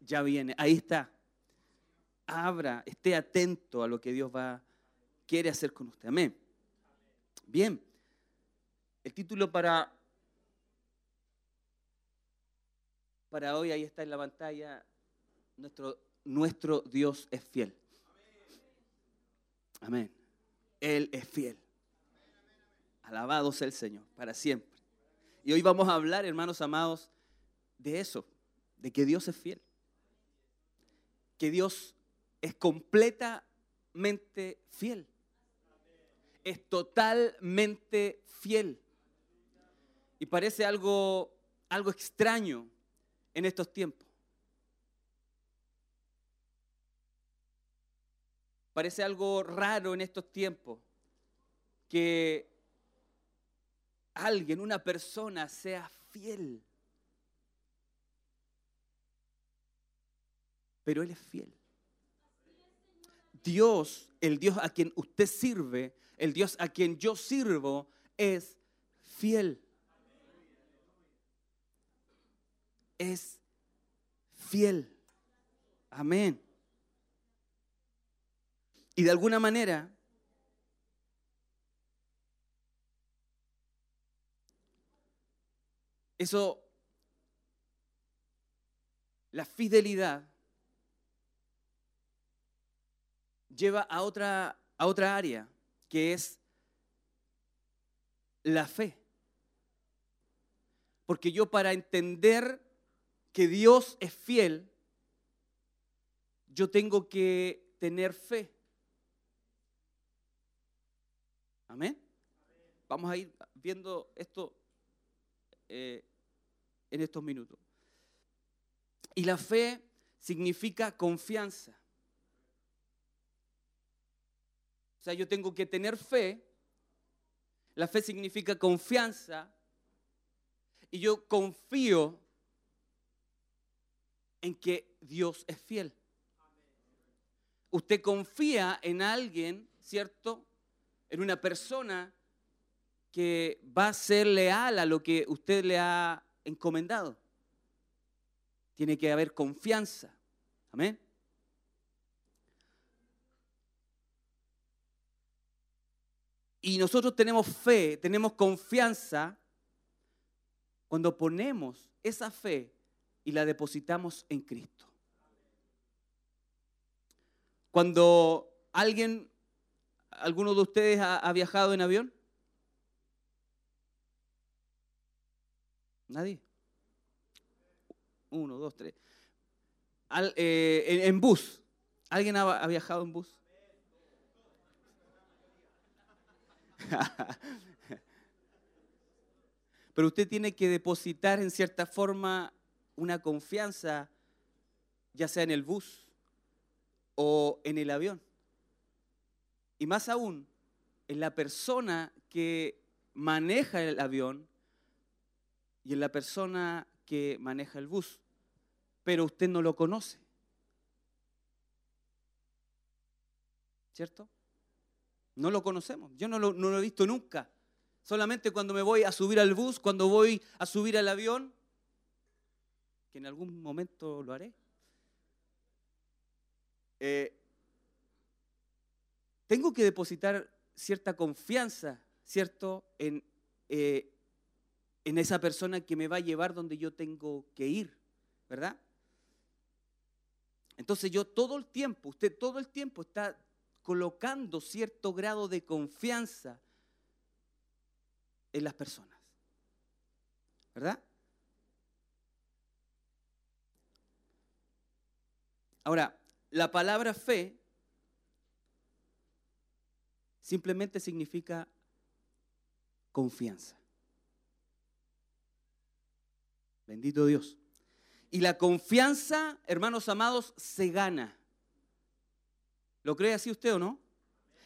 Ya viene. Ahí está. Abra, esté atento a lo que Dios va quiere hacer con usted. Amén. Bien. El título para para hoy ahí está en la pantalla nuestro nuestro Dios es fiel. Amén. Él es fiel. Alabado sea el Señor para siempre. Y hoy vamos a hablar, hermanos amados, de eso, de que Dios es fiel. Que Dios es completamente fiel. Es totalmente fiel. Y parece algo, algo extraño en estos tiempos. Parece algo raro en estos tiempos que alguien, una persona, sea fiel. Pero Él es fiel. Dios, el Dios a quien usted sirve, el Dios a quien yo sirvo, es fiel. Es fiel. Amén. Y de alguna manera, eso, la fidelidad lleva a otra, a otra área, que es la fe. Porque yo para entender que Dios es fiel, yo tengo que tener fe. Amén. Vamos a ir viendo esto eh, en estos minutos. Y la fe significa confianza. O sea, yo tengo que tener fe. La fe significa confianza. Y yo confío en que Dios es fiel. Usted confía en alguien, ¿cierto? En una persona que va a ser leal a lo que usted le ha encomendado. Tiene que haber confianza. Amén. Y nosotros tenemos fe, tenemos confianza cuando ponemos esa fe y la depositamos en Cristo. Cuando alguien, alguno de ustedes ha, viajado en avión, nadie. Uno, dos, tres. Eh, en, bus, ¿alguien ha viajado en bus? Pero usted tiene que depositar en cierta forma una confianza, ya sea en el bus o en el avión. Y más aún, en la persona que maneja el avión y en la persona que maneja el bus. Pero usted no lo conoce. ¿cierto? No lo conocemos, yo no lo, he visto nunca. Solamente cuando me voy a subir al bus, cuando voy a subir al avión, que en algún momento lo haré. Eh, tengo que depositar cierta confianza, ¿cierto? En, eh, en esa persona que me va a llevar donde yo tengo que ir, ¿verdad? Entonces yo todo el tiempo, usted todo el tiempo está colocando cierto grado de confianza en las personas, ¿verdad? Ahora, la palabra fe simplemente significa confianza. Bendito Dios. Y la confianza, hermanos amados, se gana. ¿Lo cree así usted o no?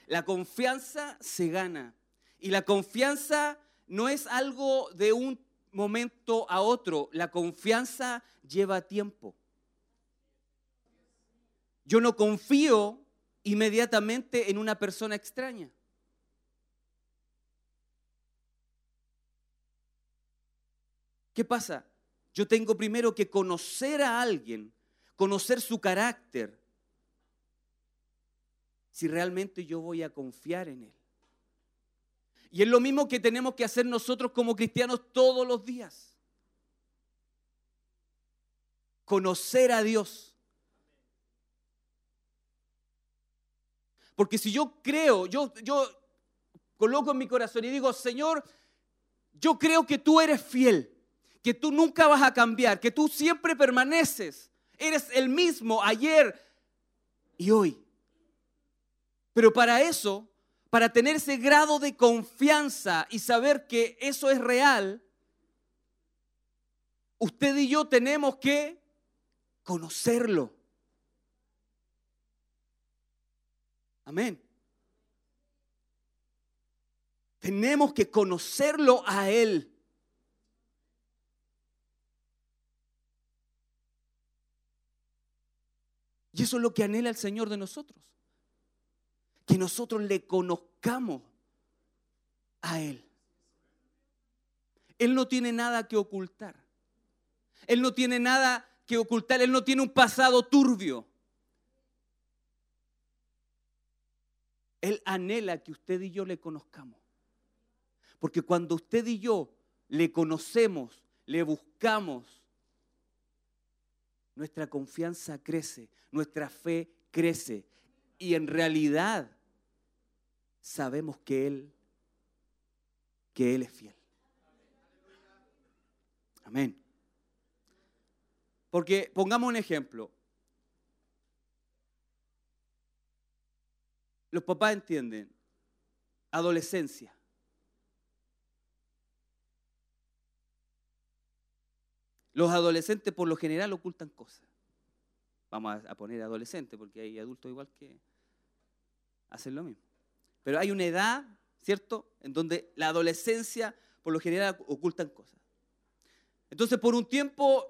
La confianza se gana. Y la confianza no es algo de un momento a otro. La confianza lleva tiempo. Yo no confío inmediatamente en una persona extraña. ¿Qué pasa? Yo tengo primero que conocer a alguien, conocer su carácter, si realmente yo voy a confiar en él. Y es lo mismo que tenemos que hacer nosotros como cristianos todos los días. Conocer a Dios. Porque si yo creo, yo, yo coloco en mi corazón y digo, Señor, yo creo que tú eres fiel que tú nunca vas a cambiar, que tú siempre permaneces. Eres el mismo ayer y hoy. Pero para eso, para tener ese grado de confianza y saber que eso es real, usted y yo tenemos que conocerlo. Amén. Tenemos que conocerlo a Él. Y eso es lo que anhela el Señor de nosotros. Que nosotros le conozcamos a Él. Él no tiene nada que ocultar. Él no tiene nada que ocultar. Él no tiene un pasado turbio. Él anhela que usted y yo le conozcamos. Porque cuando usted y yo le conocemos, le buscamos, nuestra confianza crece, nuestra fe crece y en realidad sabemos que Él, que Él es fiel. Amén. Porque pongamos un ejemplo. Los papás entienden, adolescencia. Los adolescentes por lo general ocultan cosas. Vamos a poner adolescente porque hay adultos igual que hacen lo mismo. Pero hay una edad, ¿cierto?, en donde la adolescencia por lo general ocultan cosas. Entonces, por un tiempo,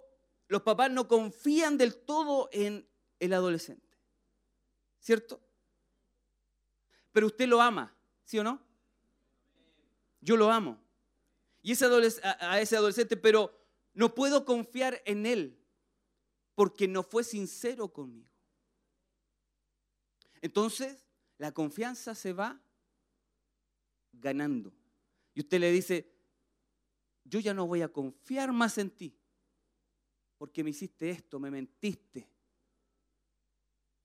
los papás no confían del todo en el adolescente, ¿cierto? Pero usted lo ama, ¿sí o no? Yo lo amo. Y ese a ese adolescente, pero no puedo confiar en Él porque no fue sincero conmigo. Entonces, la confianza se va ganando. Y usted le dice, yo ya no voy a confiar más en ti, porque me hiciste esto, me mentiste.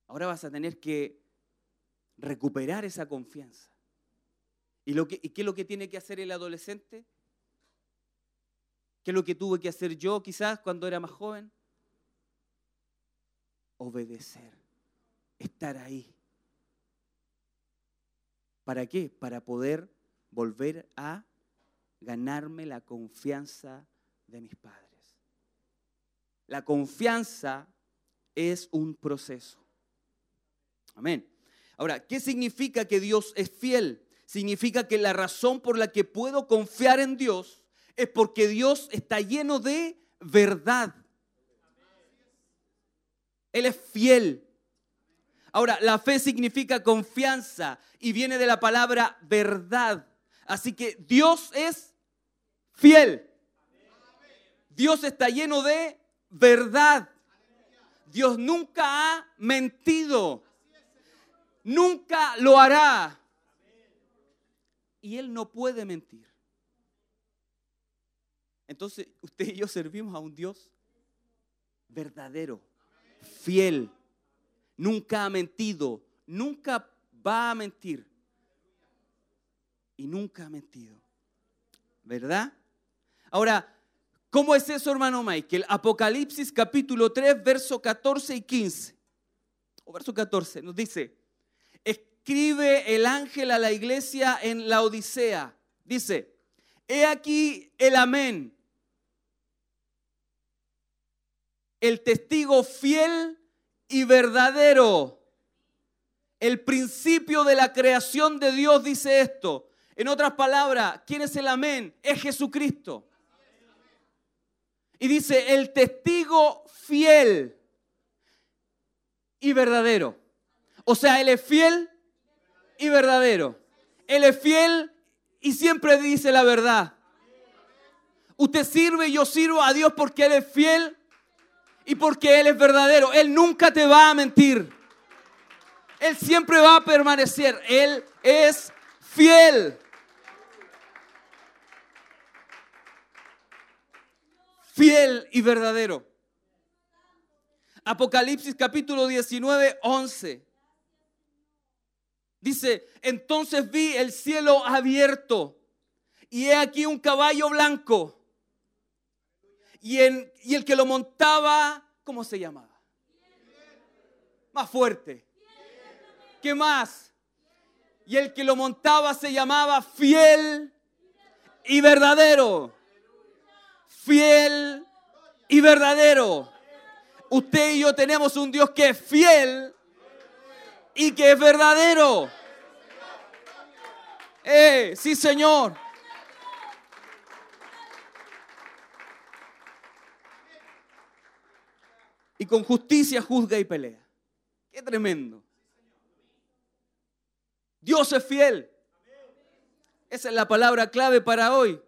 Ahora vas a tener que recuperar esa confianza. ¿Y, lo que, ¿Y qué es lo que tiene que hacer el adolescente? ¿Qué es lo que tuve que hacer yo quizás cuando era más joven? Obedecer, estar ahí. ¿Para qué? Para poder volver a ganarme la confianza de mis padres. La confianza es un proceso. Amén. Ahora, ¿qué significa que Dios es fiel? Significa que la razón por la que puedo confiar en Dios es porque Dios está lleno de verdad. Él es fiel. Ahora, la fe significa confianza y viene de la palabra verdad. Así que Dios es fiel. Dios está lleno de verdad. Dios nunca ha mentido. Nunca lo hará. Y Él no puede mentir. Entonces, usted y yo servimos a un Dios verdadero, fiel. Nunca ha mentido, nunca va a mentir. Y nunca ha mentido. ¿Verdad? Ahora, ¿cómo es eso, hermano Michael? Apocalipsis capítulo 3, verso 14 y 15. O verso 14 nos dice, escribe el ángel a la iglesia en la Odisea. Dice, he aquí el amén, el testigo fiel y verdadero. El principio de la creación de Dios dice esto. En otras palabras, ¿quién es el amén? Es Jesucristo. Y dice, el testigo fiel y verdadero. O sea, Él es fiel y verdadero. Él es fiel y siempre dice la verdad. Usted sirve y yo sirvo a Dios porque Él es fiel y porque Él es verdadero. Él nunca te va a mentir. Él siempre va a permanecer. Él es fiel. Fiel y verdadero. Apocalipsis capítulo 19, 11. Dice, entonces vi el cielo abierto y he aquí un caballo blanco. Y, en, y el que lo montaba, ¿cómo se llamaba? Más fuerte. ¿Qué más? Y el que lo montaba se llamaba fiel y verdadero. Fiel y verdadero. Usted y yo tenemos un Dios que es fiel y que es verdadero. Eh, sí, Señor. Y con justicia juzga y pelea. Qué tremendo. Dios es fiel. Esa es la palabra clave para hoy.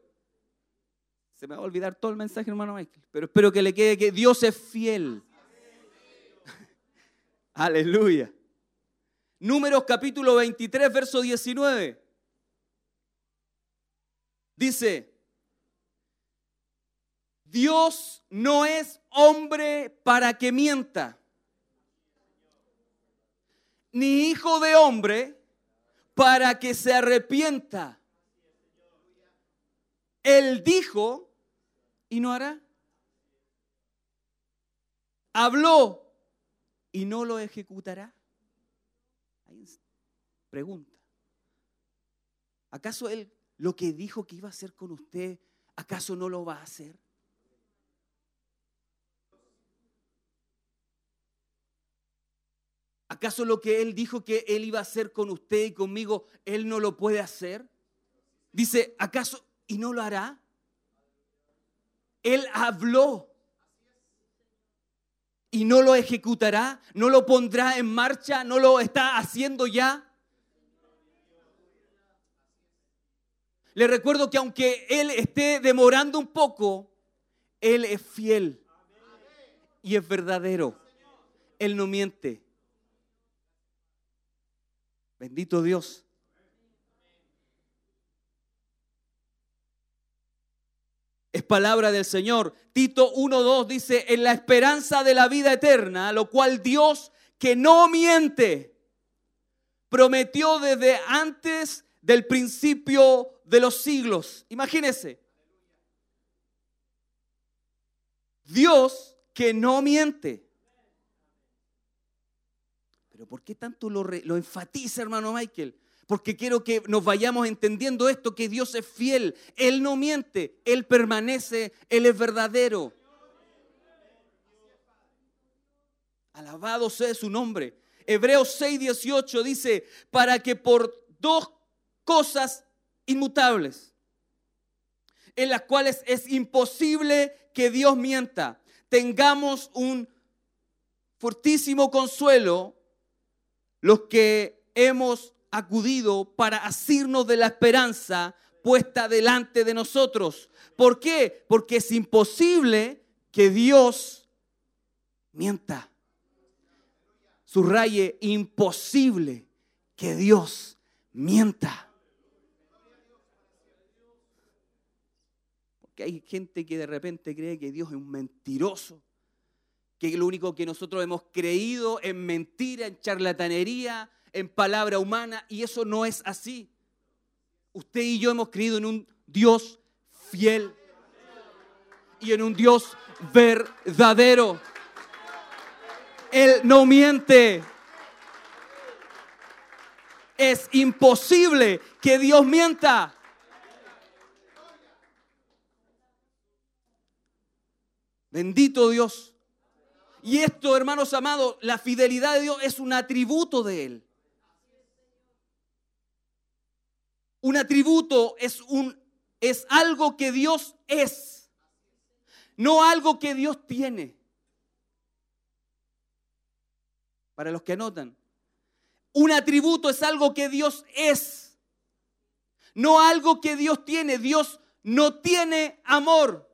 Se me va a olvidar todo el mensaje, hermano Michael, pero espero que le quede que Dios es fiel. Aleluya. Números capítulo 23, verso 19. Dice, Dios no es hombre para que mienta, ni hijo de hombre para que se arrepienta. Él dijo y no hará. Habló y no lo ejecutará. Pregunta. ¿Acaso Él lo que dijo que iba a hacer con usted, acaso no lo va a hacer? ¿Acaso lo que Él dijo que Él iba a hacer con usted y conmigo, Él no lo puede hacer? Dice, ¿acaso y no lo hará? Él habló y no lo ejecutará, no lo pondrá en marcha, no lo está haciendo ya. Le recuerdo que aunque Él esté demorando un poco, Él es fiel y es verdadero. Él no miente. Bendito Dios. Es palabra del Señor. Tito 1.2 dice, en la esperanza de la vida eterna, lo cual Dios, que no miente, prometió desde antes del principio de los siglos. Imagínese. Dios que no miente. Pero ¿por qué tanto lo, lo enfatiza, hermano Michael? porque quiero que nos vayamos entendiendo esto, que Dios es fiel, Él no miente, Él permanece, Él es verdadero. Alabado sea su nombre. Hebreos 6, 18 dice, para que por dos cosas inmutables, en las cuales es imposible que Dios mienta, tengamos un fortísimo consuelo los que hemos acudido para asirnos de la esperanza puesta delante de nosotros. ¿Por qué? Porque es imposible que Dios mienta. Subraye, imposible que Dios mienta. Porque hay gente que de repente cree que Dios es un mentiroso, que lo único que nosotros hemos creído en mentira, en charlatanería, en palabra humana, y eso no es así. Usted y yo hemos creído en un Dios fiel y en un Dios verdadero. Él no miente. Es imposible que Dios mienta. Bendito Dios. Y esto, hermanos amados, la fidelidad de Dios es un atributo de Él. Un atributo es, un, es algo que Dios es, no algo que Dios tiene. Para los que anotan, un atributo es algo que Dios es, no algo que Dios tiene. Dios no tiene amor.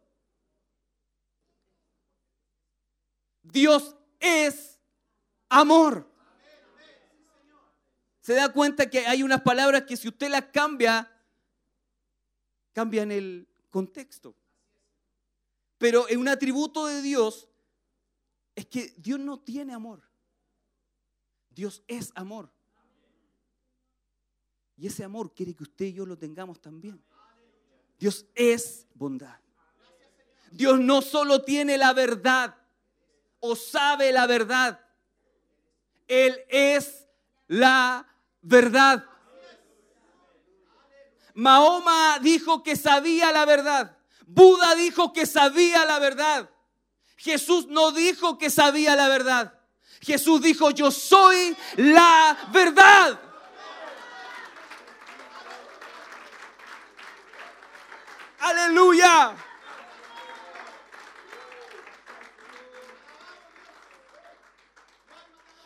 Dios es amor. Se da cuenta que hay unas palabras que si usted las cambia, cambian el contexto. Pero un atributo de Dios es que Dios no tiene amor. Dios es amor. Y ese amor quiere que usted y yo lo tengamos también. Dios es bondad. Dios no solo tiene la verdad o sabe la verdad. Él es la verdad. Mahoma dijo que sabía la verdad. Buda dijo que sabía la verdad. Jesús no dijo que sabía la verdad. Jesús dijo, yo soy la verdad. Aleluya.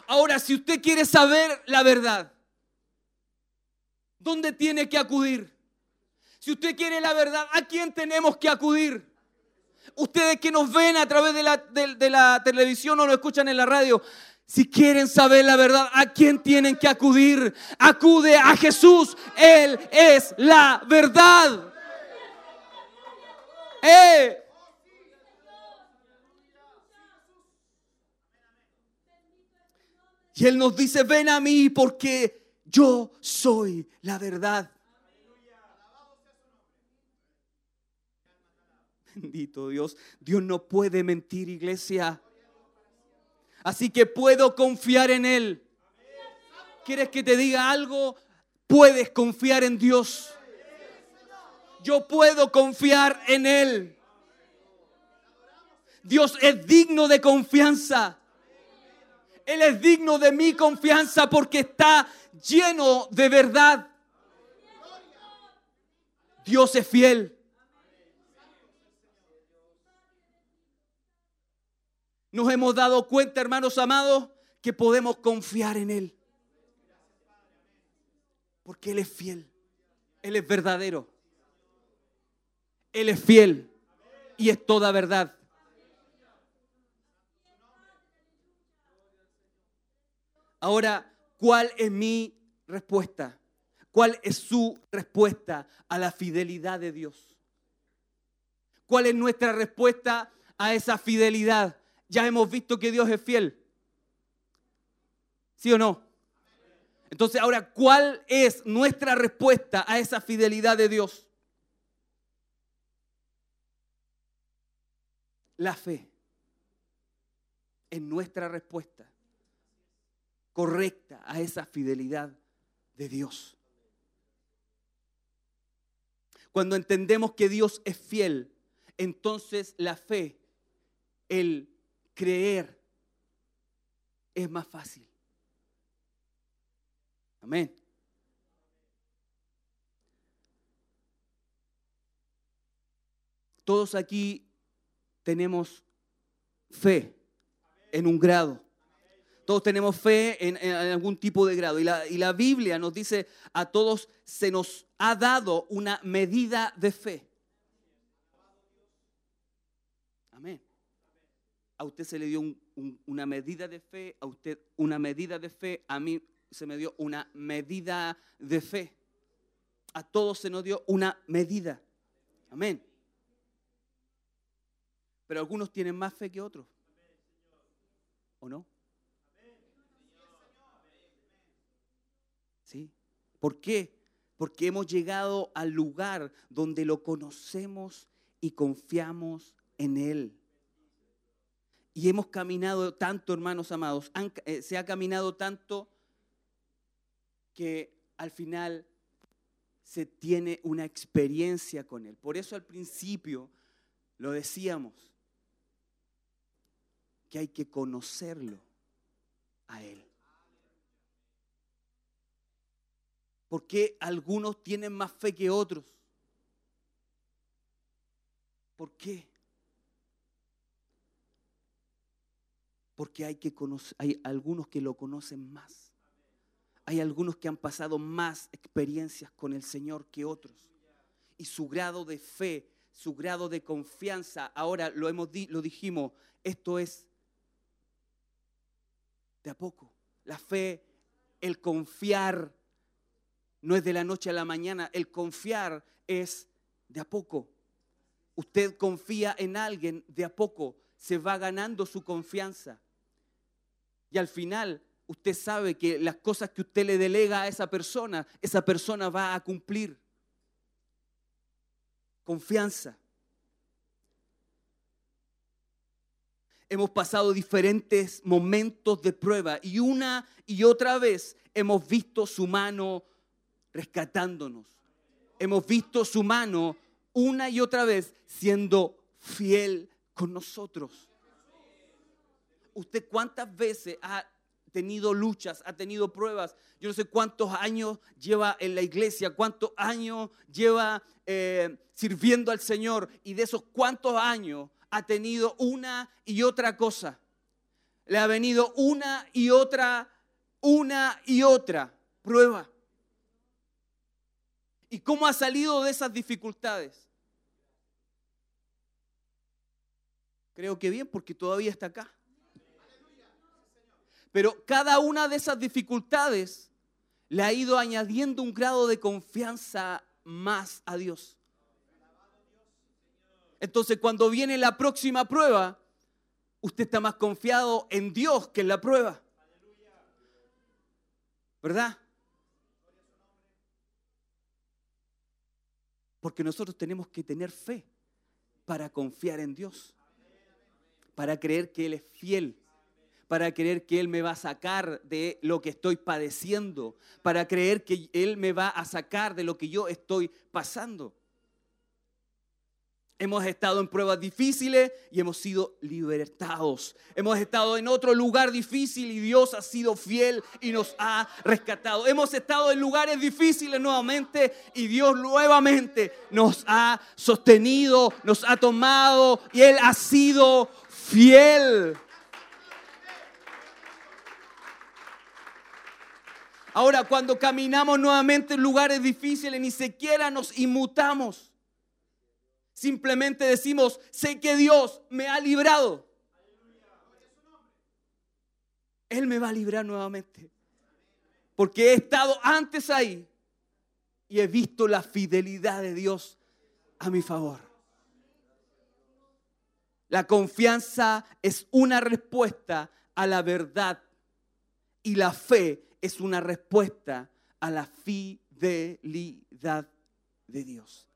Ahora, si usted quiere saber la verdad, ¿dónde tiene que acudir? Si usted quiere la verdad, ¿a quién tenemos que acudir? Ustedes que nos ven a través de la, televisión o nos escuchan en la radio, si quieren saber la verdad, ¿a quién tienen que acudir? Acude a Jesús. Él es la verdad. ¡Eh! Y Él nos dice, ven a mí porque yo soy la verdad. Bendito Dios, Dios no puede mentir, iglesia. Así que puedo confiar en Él. ¿Quieres que te diga algo? Puedes confiar en Dios. Yo puedo confiar en Él. Dios es digno de confianza. Él es digno de mi confianza porque está lleno de verdad. Dios es fiel. Nos hemos dado cuenta, hermanos amados, que podemos confiar en Él. Porque Él es fiel. Él es verdadero. Él es fiel. Y es toda verdad. Ahora, ¿cuál es mi respuesta? ¿Cuál es su respuesta a la fidelidad de Dios? ¿Cuál es nuestra respuesta a esa fidelidad? Ya hemos visto que Dios es fiel. ¿Sí o no? Entonces, ahora, ¿cuál es nuestra respuesta a esa fidelidad de Dios? La fe es nuestra respuesta correcta a esa fidelidad de Dios. Cuando entendemos que Dios es fiel, entonces la fe, el creer, es más fácil. Amén. Todos aquí tenemos fe en un grado. Todos tenemos fe en, algún tipo de grado. Y la, y la Biblia nos dice, a todos se nos ha dado una medida de fe. Amén. A usted se le dio un- un- una medida de fe, a usted una medida de fe, a mí se me dio una medida de fe. A todos se nos dio una medida. Amén. Pero algunos tienen más fe que otros. ¿O no? ¿Sí? ¿Por qué? Porque hemos llegado al lugar donde lo conocemos y confiamos en Él. Y hemos caminado tanto, hermanos amados, eh, se ha caminado tanto que al final se tiene una experiencia con Él. Por eso al principio lo decíamos, que hay que conocerlo a Él. ¿Por qué algunos tienen más fe que otros? ¿Por qué? Porque hay, que hay algunos que lo conocen más. Hay algunos que han pasado más experiencias con el Señor que otros. Y su grado de fe, su grado de confianza, ahora lo, hemos lo dijimos, esto es de a poco. La fe, el confiar, no es de la noche a la mañana, el confiar es de a poco. Usted confía en alguien, de a poco se va ganando su confianza. Y al final usted sabe que las cosas que usted le delega a esa persona, esa persona va a cumplir. Confianza. Hemos pasado diferentes momentos de prueba y una y otra vez hemos visto su mano rescatándonos. Hemos visto su mano una y otra vez siendo fiel con nosotros. ¿Usted cuántas veces ha tenido luchas, ha tenido pruebas? Yo no sé cuántos años lleva en la iglesia, cuántos años lleva eh, sirviendo al Señor y de esos cuántos años ha tenido una y otra cosa. Le ha venido una y otra, una y otra prueba. ¿Y cómo ha salido de esas dificultades? Creo que bien, porque todavía está acá. Pero cada una de esas dificultades le ha ido añadiendo un grado de confianza más a Dios. Entonces cuando viene la próxima prueba, usted está más confiado en Dios que en la prueba. ¿Verdad? Porque nosotros tenemos que tener fe para confiar en Dios, para creer que Él es fiel, para creer que Él me va a sacar de lo que estoy padeciendo, para creer que Él me va a sacar de lo que yo estoy pasando. Hemos estado en pruebas difíciles y hemos sido libertados. Hemos estado en otro lugar difícil y Dios ha sido fiel y nos ha rescatado. Hemos estado en lugares difíciles nuevamente y Dios nuevamente nos ha sostenido, nos ha tomado y Él ha sido fiel. Ahora, cuando caminamos nuevamente en lugares difíciles, ni siquiera nos inmutamos. Simplemente decimos, sé que Dios me ha librado. Él me va a librar nuevamente. Porque he estado antes ahí y he visto la fidelidad de Dios a mi favor. La confianza es una respuesta a la verdad y la fe es una respuesta a la fidelidad de Dios.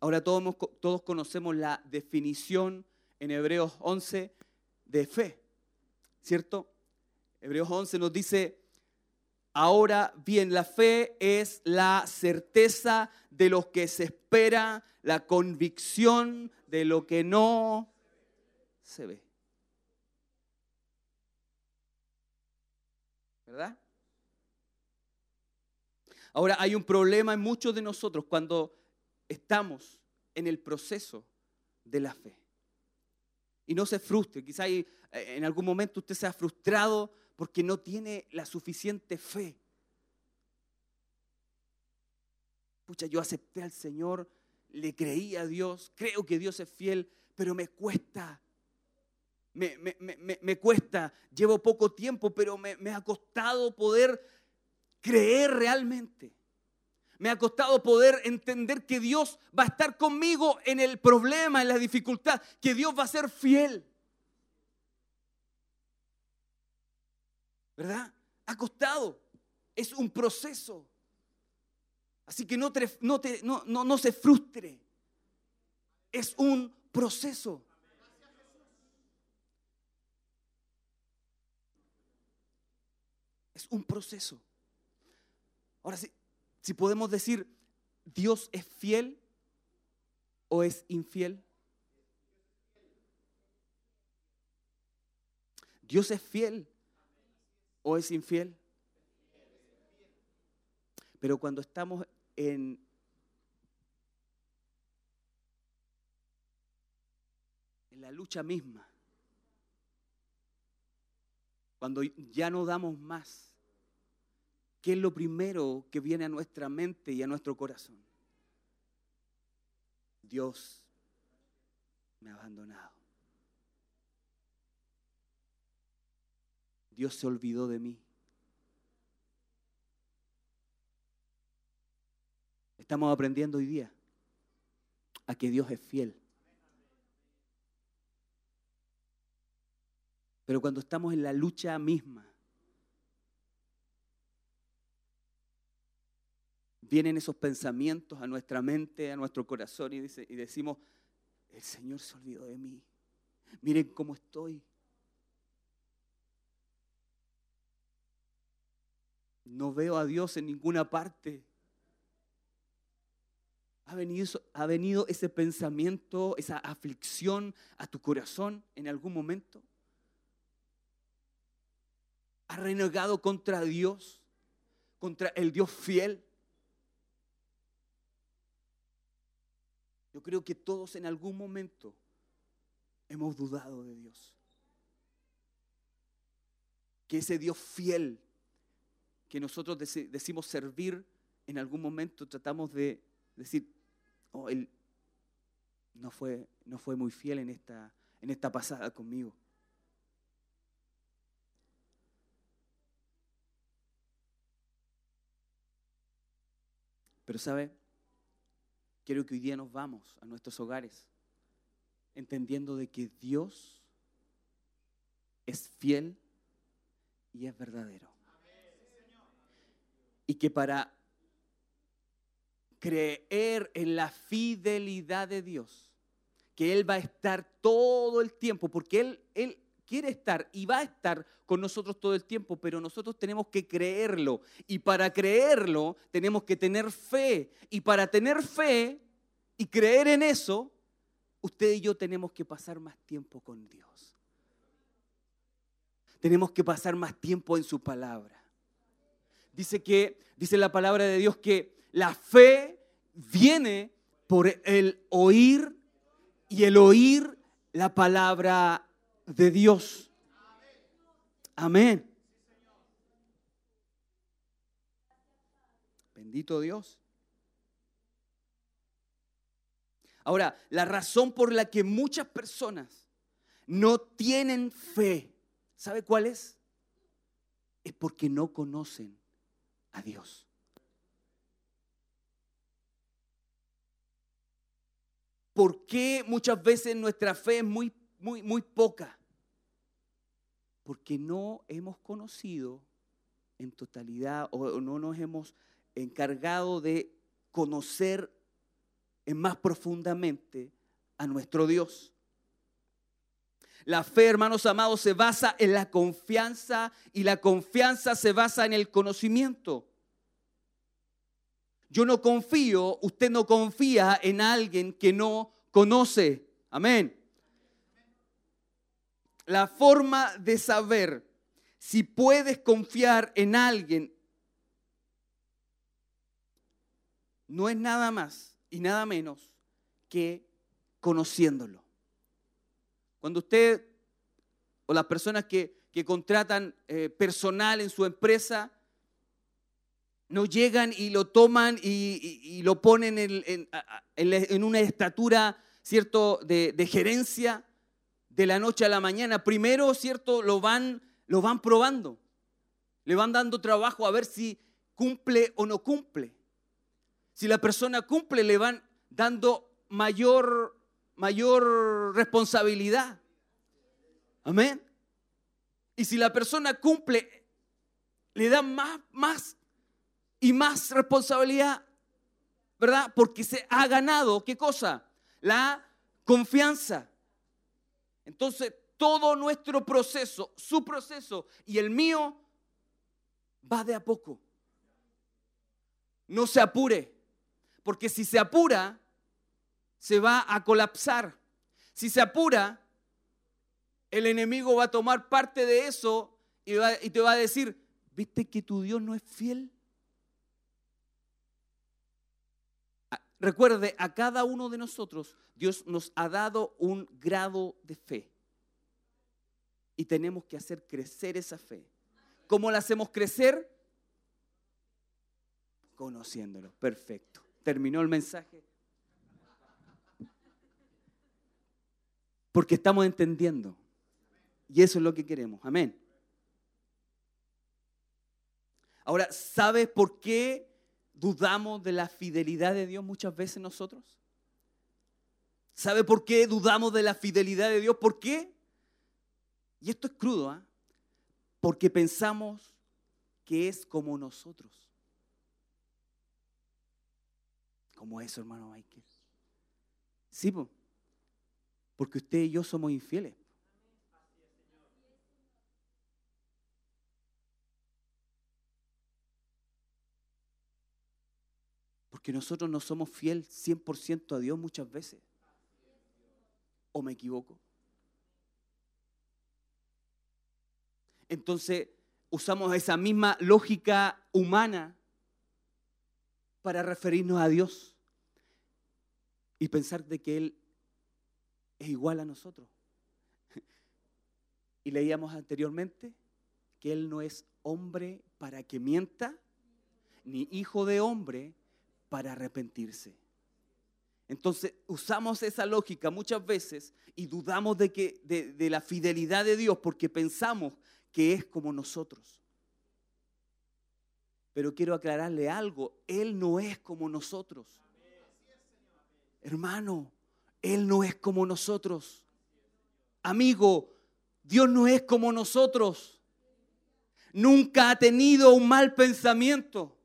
Ahora todos, conocemos la definición en Hebreos 11 de fe, ¿cierto? Hebreos 11 nos dice, ahora bien, la fe es la certeza de lo que se espera, la convicción de lo que no se ve. ¿Verdad? Ahora hay un problema en muchos de nosotros cuando estamos en el proceso de la fe. Y no se frustre. Quizá eh, en algún momento usted se ha frustrado porque no tiene la suficiente fe. Pucha, yo acepté al Señor, le creí a Dios, creo que Dios es fiel, pero me cuesta. Me, me- cuesta. Llevo poco tiempo, pero me ha costado poder creer realmente. Me ha costado poder entender que Dios va a estar conmigo en el problema, en la dificultad, que Dios va a ser fiel. ¿Verdad? Ha costado. Es un proceso. Así que no, se frustre. Es un proceso. Es un proceso. Ahora sí, si podemos decir, ¿Dios es fiel o es infiel? ¿Dios es fiel o es infiel? Pero cuando estamos en la lucha misma, cuando ya no damos más, ¿qué es lo primero que viene a nuestra mente y a nuestro corazón? Dios me ha abandonado. Dios se olvidó de mí. Estamos aprendiendo hoy día a que Dios es fiel. Pero cuando estamos en la lucha misma, vienen esos pensamientos a nuestra mente, a nuestro corazón y, dice- y decimos, el Señor se olvidó de mí. Miren cómo estoy. No veo a Dios en ninguna parte. ¿Ha venido, ¿Ha venido ese pensamiento, esa aflicción a tu corazón en algún momento? ¿Has renegado contra Dios? ¿Contra el Dios fiel? Yo creo que todos en algún momento hemos dudado de Dios. Que ese Dios fiel que nosotros deci- decimos servir, en algún momento tratamos de decir, oh, Él no fue, no fue muy fiel en esta, en esta pasada conmigo. Pero sabe, quiero que hoy día nos vamos a nuestros hogares entendiendo de que Dios es fiel y es verdadero. Y que para creer en la fidelidad de Dios, que Él va a estar todo el tiempo, porque Él, Él quiere estar y va a estar con nosotros todo el tiempo, pero nosotros tenemos que creerlo. Y para creerlo tenemos que tener fe. Y para tener fe y creer en eso, usted y yo tenemos que pasar más tiempo con Dios. Tenemos que pasar más tiempo en su palabra. Dice que dice la palabra de Dios que la fe viene por el oír y el oír la palabra de Dios. Amén. Bendito Dios. Ahora, la razón por la que muchas personas no tienen fe, ¿sabe cuál es? Es porque no conocen a Dios. ¿Por qué muchas veces nuestra fe es muy, muy, muy poca? Porque no hemos conocido en totalidad o no nos hemos encargado de conocer más profundamente a nuestro Dios. La fe, hermanos amados, se basa en la confianza y la confianza se basa en el conocimiento. Yo no confío, usted no confía en alguien que no conoce. Amén. La forma de saber si puedes confiar en alguien no es nada más y nada menos que conociéndolo. Cuando usted o las personas que, contratan eh, personal en su empresa no llegan y lo toman y, lo ponen en, una estatura, ¿cierto?, de gerencia de la noche a la mañana. Primero, ¿cierto?, lo van, lo van probando. Le van dando trabajo a ver si cumple o no cumple. Si la persona cumple, le van dando mayor, mayor responsabilidad. Amén. Y si la persona cumple, le dan más, más y más responsabilidad, ¿verdad? Porque se ha ganado, ¿qué cosa? La confianza. Entonces, todo nuestro proceso, su proceso y el mío, va de a poco. No se apure, porque si se apura, se va a colapsar. Si se apura, el enemigo va a tomar parte de eso y, te va a decir, ¿viste que tu Dios no es fiel? Ah, Recuerde, a cada uno de nosotros Dios nos ha dado un grado de fe. Y tenemos que hacer crecer esa fe. ¿Cómo la hacemos crecer? Conociéndolo. Perfecto. Terminó el mensaje. Porque estamos entendiendo. Y eso es lo que queremos. Amén. Ahora, ¿sabes por qué dudamos de la fidelidad de Dios muchas veces nosotros? ¿Sabe por qué dudamos de la fidelidad de Dios? ¿Por qué? Y esto es crudo, ¿ah? Porque pensamos que es como nosotros. ¿Cómo eso, hermano Michael? Sí, po. porque usted y yo somos infieles. Porque nosotros no somos fiel 100% a Dios muchas veces. ¿O me equivoco? Entonces usamos esa misma lógica humana para referirnos a Dios y pensar de que Él es igual a nosotros. Y leíamos anteriormente que Él no es hombre para que mienta, ni hijo de hombre para arrepentirse. Entonces usamos esa lógica muchas veces y dudamos de, que, de, la fidelidad de Dios porque pensamos que es como nosotros. Pero quiero aclararle algo, Él no es como nosotros. Hermano, Él no es como nosotros. Amigo, Dios no es como nosotros. Nunca ha tenido un mal pensamiento.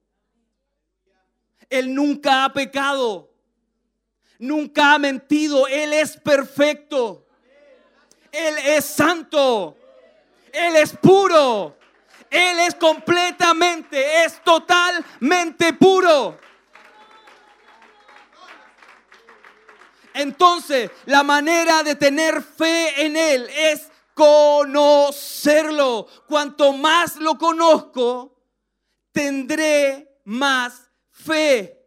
Él nunca ha pecado. Nunca ha mentido. Él es perfecto. Él es santo. Él es puro. Él es completamente, es totalmente puro. Entonces, la manera de tener fe en Él es conocerlo. Cuanto más lo conozco, tendré más fe.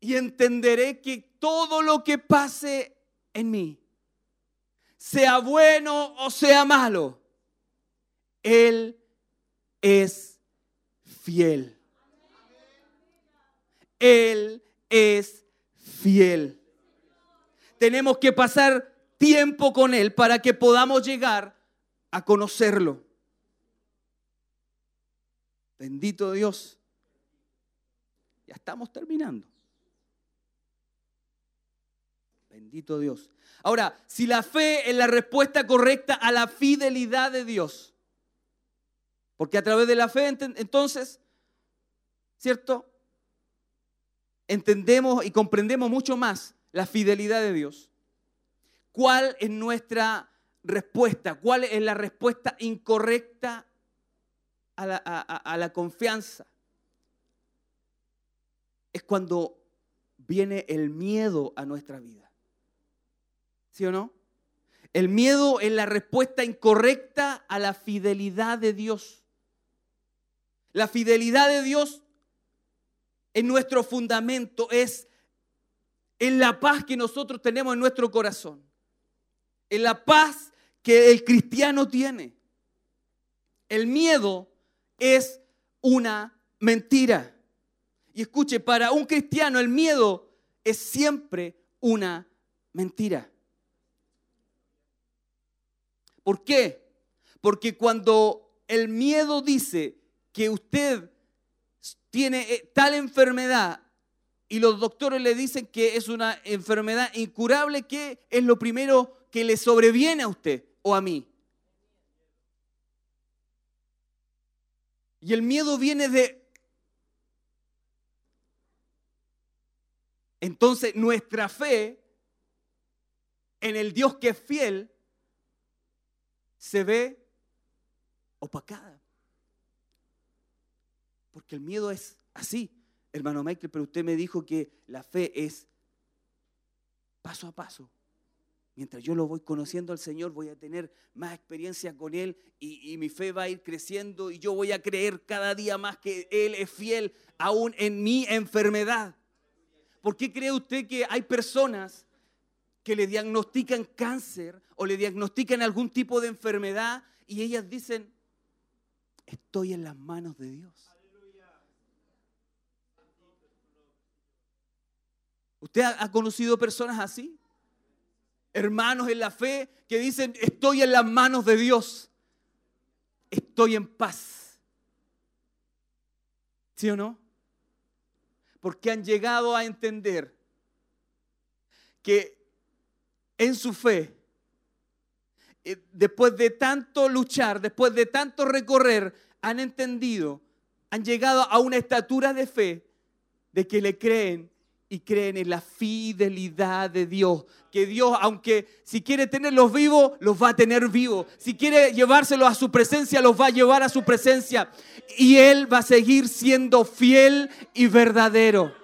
Y entenderé que todo lo que pase en mí, sea bueno o sea malo, Él es fiel. Él es fiel. Tenemos que pasar tiempo con Él para que podamos llegar a conocerlo. Bendito Dios. Ya estamos terminando. Bendito Dios. Ahora, si la fe es la respuesta correcta a la fidelidad de Dios, porque a través de la fe entonces, ¿cierto? Entendemos y comprendemos mucho más la fidelidad de Dios. ¿Cuál es nuestra respuesta? ¿Cuál es la respuesta incorrecta a la, confianza? Es cuando viene el miedo a nuestra vida. ¿Sí o no? El miedo es la respuesta incorrecta a la fidelidad de Dios. La fidelidad de Dios es nuestro fundamento, es en la paz que nosotros tenemos en nuestro corazón, en la paz que el cristiano tiene. El miedo es una mentira. Y escuche, para un cristiano el miedo es siempre una mentira. ¿Por qué? Porque cuando el miedo dice que usted tiene eh, tal enfermedad y los doctores le dicen que es una enfermedad incurable, ¿qué es lo primero que le sobreviene a usted o a mí? Y el miedo viene de... Entonces nuestra fe en el Dios que es fiel se ve opacada. Porque el miedo es así, hermano Michael, pero usted me dijo que la fe es paso a paso. Mientras yo lo voy conociendo al Señor, voy a tener más experiencia con Él y, mi fe va a ir creciendo y yo voy a creer cada día más que Él es fiel aún en mi enfermedad. ¿Por qué cree usted que hay personas que le diagnostican cáncer o le diagnostican algún tipo de enfermedad y ellas dicen, estoy en las manos de Dios? ¿Usted ha conocido personas así? Hermanos en la fe que dicen, estoy en las manos de Dios. Estoy en paz. ¿Sí o no? Porque han llegado a entender que en su fe, eh, después de tanto luchar, después de tanto recorrer, han entendido, han llegado a una estatura de fe de que le creen y creen en la fidelidad de Dios. Que Dios, aunque si quiere tenerlos vivos, los va a tener vivos. Si quiere llevárselos a su presencia, los va a llevar a su presencia. Y Él va a seguir siendo fiel y verdadero.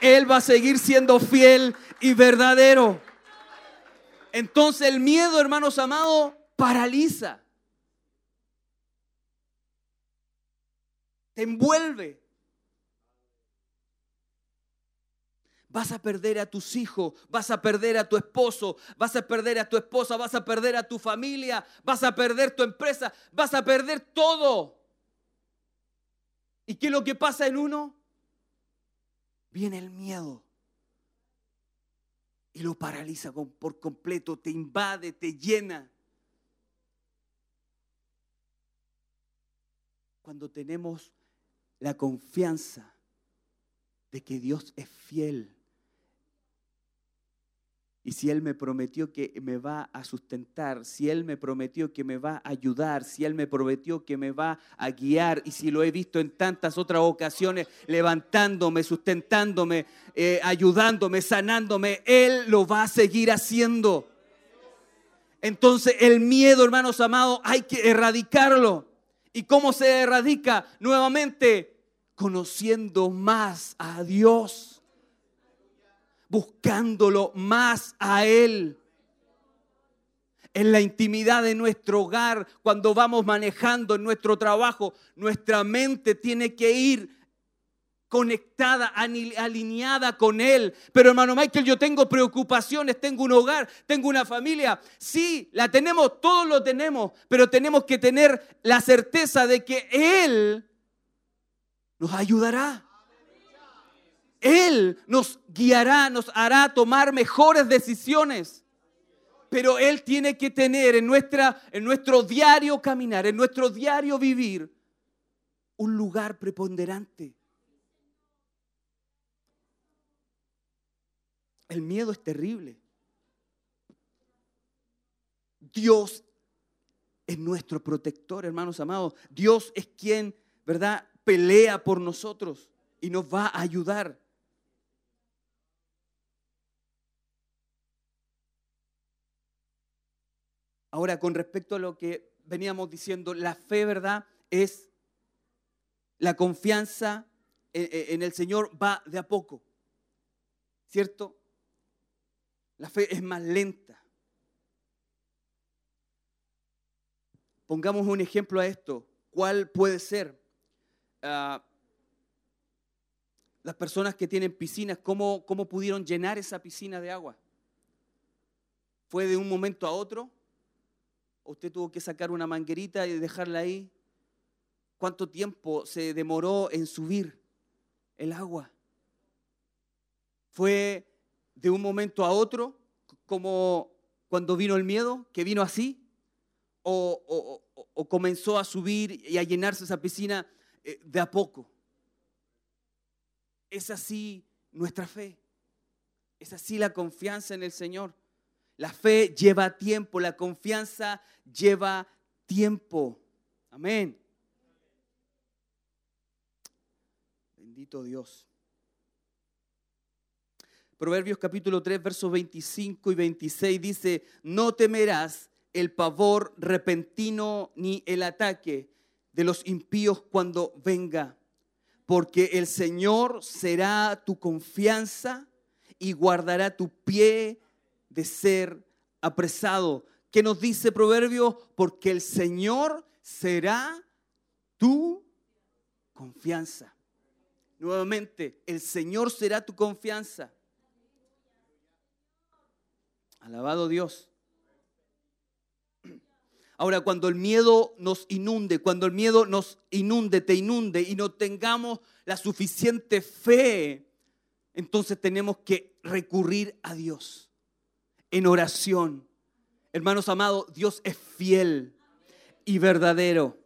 Él va a seguir siendo fiel y verdadero. Entonces el miedo, hermanos amados, paraliza. Te envuelve. Vas a perder a tus hijos, vas a perder a tu esposo, vas a perder a tu esposa, vas a perder a tu familia, vas a perder tu empresa, vas a perder todo. ¿Y qué es lo que pasa en uno? Viene el miedo y lo paraliza por completo, te invade, te llena. Cuando tenemos la confianza de que Dios es fiel. Y si Él me prometió que me va a sustentar, si Él me prometió que me va a ayudar, si Él me prometió que me va a guiar, y si lo he visto en tantas otras ocasiones, levantándome, sustentándome, eh, ayudándome, sanándome, Él lo va a seguir haciendo. Entonces el miedo, hermanos amados, hay que erradicarlo. ¿Y cómo se erradica nuevamente? Conociendo más a Dios, buscándolo más a Él. En la intimidad de nuestro hogar, cuando vamos manejando en nuestro trabajo, nuestra mente tiene que ir conectada, alineada con Él. Pero hermano Michael, yo tengo preocupaciones, tengo un hogar, tengo una familia. Sí, la tenemos, todos lo tenemos, pero tenemos que tener la certeza de que Él nos ayudará. Él nos guiará, nos hará tomar mejores decisiones. Pero Él tiene que tener en, nuestra, en nuestro diario caminar, en nuestro diario vivir, un lugar preponderante. El miedo es terrible. Dios es nuestro protector, hermanos amados. Dios es quien, ¿verdad? Pelea por nosotros y nos va a ayudar. Ahora, con respecto a lo que veníamos diciendo, la fe, ¿verdad? Es la confianza en el Señor va de a poco, ¿cierto? La fe es más lenta. Pongamos un ejemplo a esto. ¿Cuál puede ser? Ah, las personas que tienen piscinas, ¿cómo, ¿cómo pudieron llenar esa piscina de agua? ¿Fue de un momento a otro? ¿O ¿Usted tuvo que sacar una manguerita y dejarla ahí? ¿Cuánto tiempo se demoró en subir el agua? ¿Fue de un momento a otro, como cuando vino el miedo, que vino así? ¿O, o- o- o comenzó a subir y a llenarse esa piscina eh, de a poco? Es así nuestra fe. Es así la confianza en el Señor. La fe lleva tiempo, la confianza lleva tiempo. Amén. Bendito Dios. Proverbios capítulo 3, versos 25 y 26 dice, no temerás el pavor repentino ni el ataque de los impíos cuando venga, porque el Señor será tu confianza y guardará tu pie de ser apresado. ¿Qué nos dice Proverbio? Porque el Señor será tu confianza. Nuevamente, el Señor será tu confianza. Alabado Dios. Ahora, cuando el miedo nos inunde, cuando el miedo nos inunde, te inunde y no tengamos la suficiente fe, entonces tenemos que recurrir a Dios en oración. Hermanos amados, Dios es fiel y verdadero.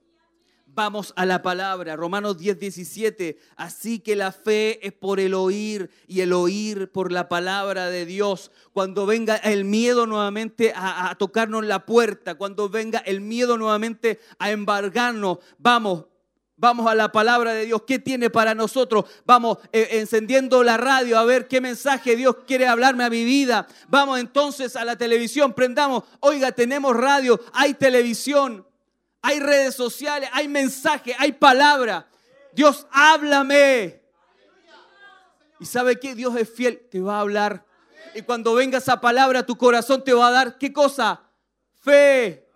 Vamos a la palabra, Romanos 10, 17. Así que la fe es por el oír y el oír por la palabra de Dios. Cuando venga el miedo nuevamente a, tocarnos la puerta, cuando venga el miedo nuevamente a embargarnos, vamos, Vamos a la palabra de Dios. ¿Qué tiene para nosotros? Vamos eh, encendiendo la radio a ver qué mensaje Dios quiere hablarme a mi vida. Vamos entonces a la televisión. Prendamos. Oiga, tenemos radio, hay televisión, hay redes sociales, hay mensaje, hay palabra. Dios, háblame. Y sabe que Dios es fiel, te va a hablar. Y cuando venga esa palabra, tu corazón te va a dar, ¿qué cosa? Fe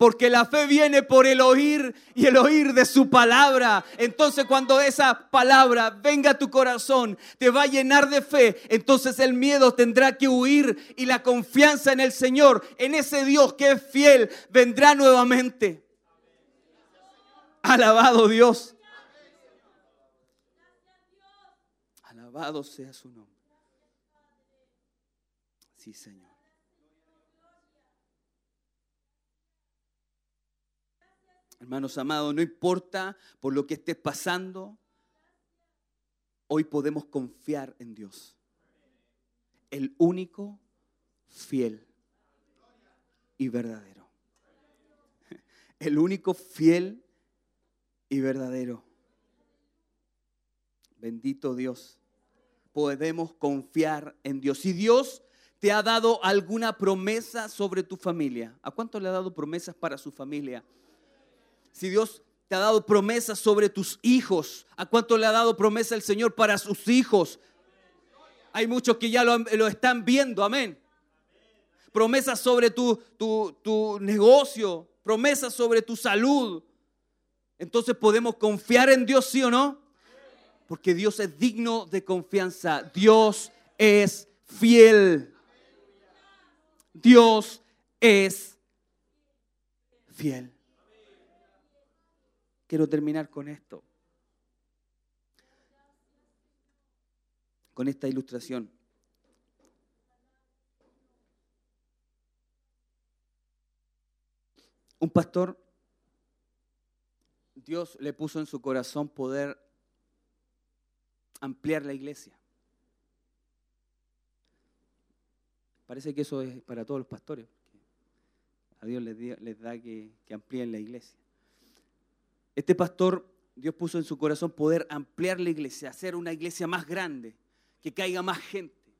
porque la fe viene por el oír y el oír de su palabra. Entonces cuando esa palabra venga a tu corazón, te va a llenar de fe, entonces el miedo tendrá que huir y la confianza en el Señor, en ese Dios que es fiel, vendrá nuevamente. Alabado Dios. Alabado sea su nombre. Sí, Señor. Hermanos amados, no importa por lo que estés pasando, hoy podemos confiar en Dios. El único fiel y verdadero. El único fiel y verdadero. Bendito Dios. Podemos confiar en Dios. Si Dios te ha dado alguna promesa sobre tu familia, ¿a cuánto le ha dado promesas para su familia? Si Dios te ha dado promesas sobre tus hijos, ¿a cuánto le ha dado promesa el Señor para sus hijos? Hay muchos que ya lo, lo están viendo, amén. Promesas sobre tu, tu, tu negocio, promesas sobre tu salud. Entonces podemos confiar en Dios, sí o no? Porque Dios es digno de confianza. Dios es fiel. Dios es fiel. Quiero terminar con esto. Con esta ilustración. Un pastor, Dios le puso en su corazón poder ampliar la iglesia. Parece que eso es para todos los pastores. A Dios les, da que amplíen la iglesia. Este pastor, Dios puso en su corazón poder ampliar la iglesia, hacer una iglesia más grande, que caiga más gente.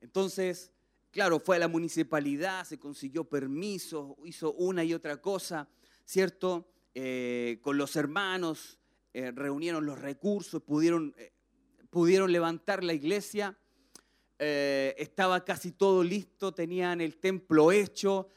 Entonces, claro, fue a la municipalidad, se consiguió permiso, hizo una y otra cosa, ¿cierto? Eh, con los hermanos, eh, reunieron los recursos, pudieron, eh, pudieron levantar la iglesia. Estaba casi todo listo, tenían el templo hecho,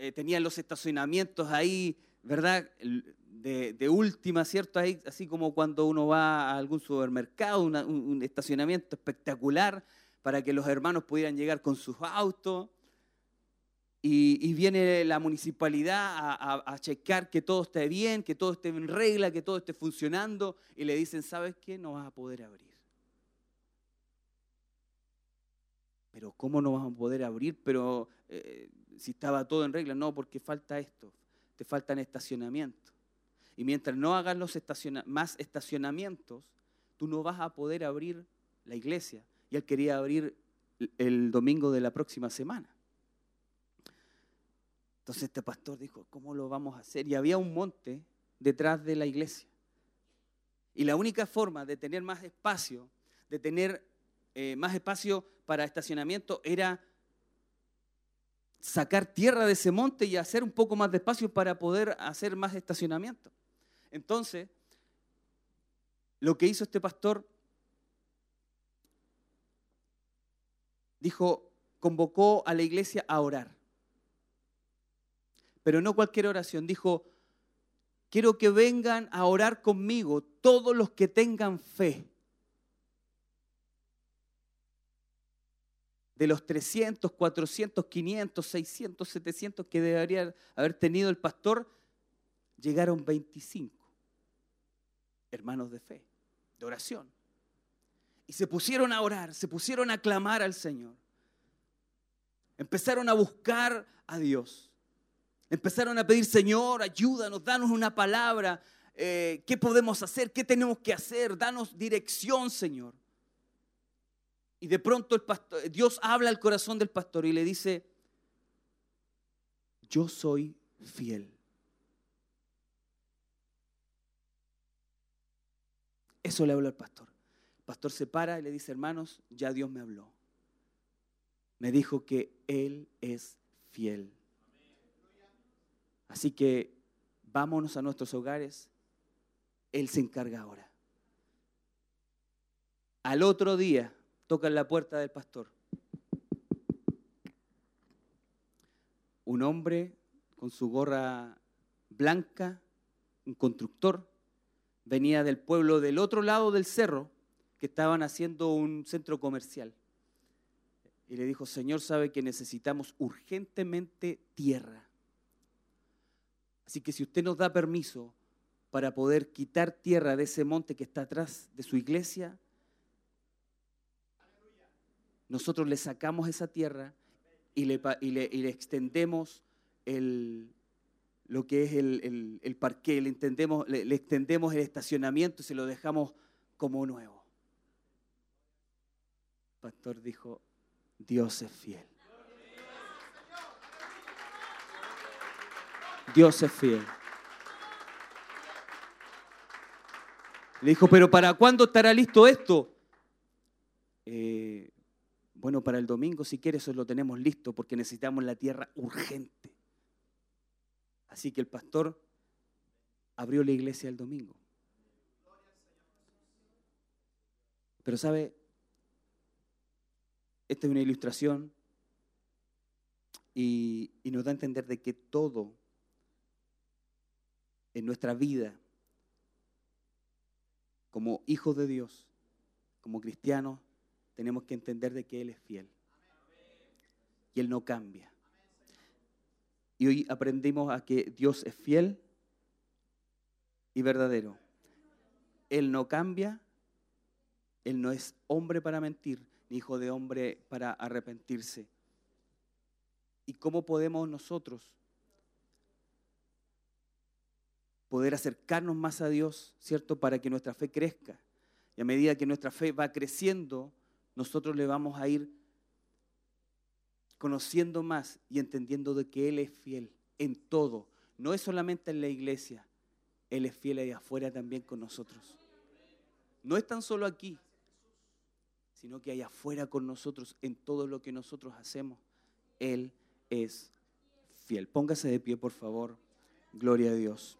eh, tenían los estacionamientos ahí, ¿verdad? De, última, ¿cierto? Ahí, así como cuando uno va a algún supermercado, un, estacionamiento espectacular para que los hermanos pudieran llegar con sus autos. Y, viene la municipalidad a checar que todo esté bien, que todo esté en regla, que todo esté funcionando. Y le dicen, ¿sabes qué? No vas a poder abrir. Pero ¿cómo no vas a poder abrir? Pero eh, si estaba todo en regla, no, porque falta esto, te faltan estacionamientos. Y mientras no hagas los estaciona- más estacionamientos, tú no vas a poder abrir la iglesia. Y él quería abrir el- domingo de la próxima semana. Entonces este pastor dijo, ¿cómo lo vamos a hacer? Y había un monte detrás de la iglesia. Y la única forma de tener más espacio, de tener eh, más espacio para estacionamiento, era sacar tierra de ese monte y hacer un poco más de espacio para poder hacer más estacionamiento. Entonces, lo que hizo este pastor, dijo, convocó a la iglesia a orar. Pero no cualquier oración, dijo, quiero que vengan a orar conmigo todos los que tengan fe. De los 300, 400, 500, 600, 700 que debería haber tenido el pastor, llegaron 25 hermanos de fe, de oración. Y se pusieron a orar, se pusieron a clamar al Señor. Empezaron a buscar a Dios. Empezaron a pedir, Señor, ayúdanos, danos una palabra. eh, ¿Qué podemos hacer? ¿Qué tenemos que hacer? Danos dirección, Señor. Y de pronto el pastor, Dios habla al corazón del pastor y le dice, yo soy fiel. Eso le habló al pastor. El pastor se para y le dice, hermanos, ya Dios me habló. Me dijo que Él es fiel. Así que vámonos a nuestros hogares. Él se encarga ahora. Al otro día tocan la puerta del pastor. Un hombre con su gorra blanca, un constructor, venía del pueblo del otro lado del cerro, que estaban haciendo un centro comercial. Y le dijo, Señor, sabe que necesitamos urgentemente tierra. Así que si usted nos da permiso para poder quitar tierra de ese monte que está atrás de su iglesia, nosotros le sacamos esa tierra y le, y le- extendemos el, lo que es el, el, parqué, le, entendemos, le, extendemos el estacionamiento y se lo dejamos como nuevo. Pastor dijo, Dios es fiel. Dios es fiel. Le dijo, pero ¿para cuándo estará listo esto? Eh, bueno, para el domingo, si quieres, eso lo tenemos listo porque necesitamos la tierra urgente. Así que el pastor abrió la iglesia el domingo. Pero sabe, esta es una ilustración y, y nos da a entender de que todo en nuestra vida, como hijos de Dios, como cristianos, tenemos que entender de que Él es fiel. Y Él no cambia. Y hoy aprendimos a que Dios es fiel y verdadero. Él no cambia, Él no es hombre para mentir, ni hijo de hombre para arrepentirse. ¿Y cómo podemos nosotros poder acercarnos más a Dios, ¿cierto? Para que nuestra fe crezca. Y a medida que nuestra fe va creciendo, nosotros le vamos a ir conociendo más y entendiendo de que Él es fiel en todo. No es solamente en la iglesia, Él es fiel ahí afuera también con nosotros. No es tan solo aquí, sino que allá afuera con nosotros en todo lo que nosotros hacemos. Él es fiel. Póngase de pie, por favor. Gloria a Dios.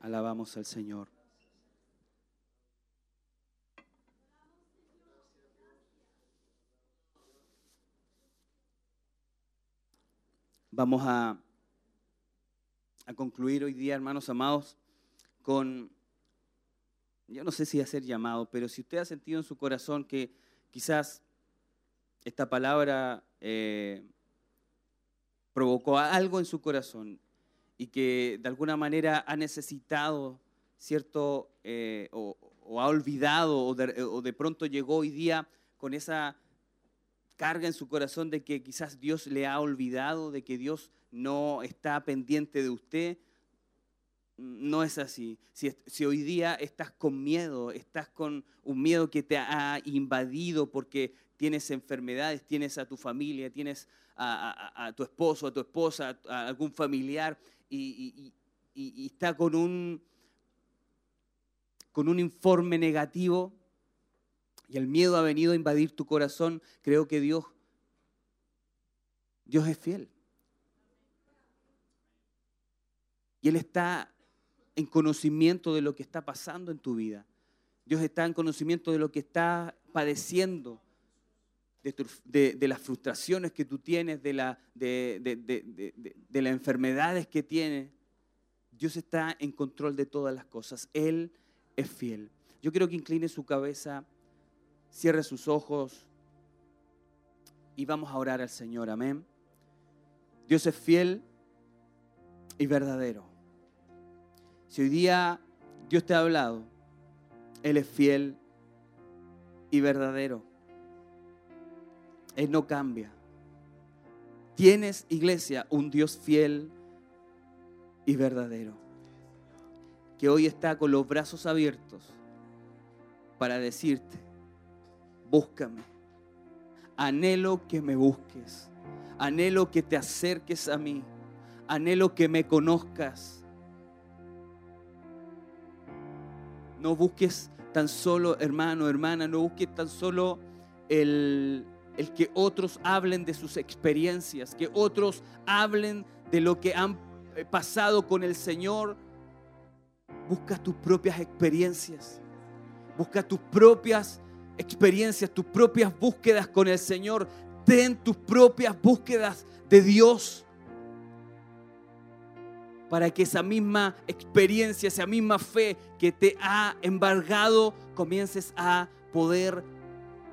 Alabamos al Señor. Vamos a, a concluir hoy día, hermanos amados, con, yo no sé si hacer llamado, pero si usted ha sentido en su corazón que quizás esta palabra eh, provocó algo en su corazón y que de alguna manera ha necesitado, ¿cierto? Eh, o, ha olvidado o de pronto llegó hoy día con esa carga en su corazón de que quizás Dios le ha olvidado, de que Dios no está pendiente de usted. No es así. Si, hoy día estás con miedo, estás con un miedo que te ha invadido porque tienes enfermedades, tienes a tu familia, tienes a, tu esposo, a tu esposa, a algún familiar y, y está con un, con un informe negativo y el miedo ha venido a invadir tu corazón, creo que Dios, Dios es fiel. Y Él está en conocimiento de lo que está pasando en tu vida. Dios está en conocimiento de lo que está padeciendo, de, las frustraciones que tú tienes, de las enfermedades que tienes. Dios está en control de todas las cosas. Él es fiel. Yo quiero que incline su cabeza, cierre sus ojos y vamos a orar al Señor. Amén. Dios es fiel y verdadero. Si hoy día Dios te ha hablado, Él es fiel y verdadero. Él no cambia. Tienes, iglesia, un Dios fiel y verdadero, que hoy está con los brazos abiertos para decirte, búscame. Anhelo que me busques. Anhelo que te acerques a mí. Anhelo que me conozcas. No busques tan solo, hermano, hermana, no busques tan solo el, el que otros hablen de sus experiencias, que otros hablen de lo que han pasado con el Señor. Busca tus propias experiencias. Busca tus propias experiencias, tus propias búsquedas con el Señor. Ten tus propias búsquedas de Dios para que esa misma experiencia, esa misma fe que te ha embargado, comiences a poder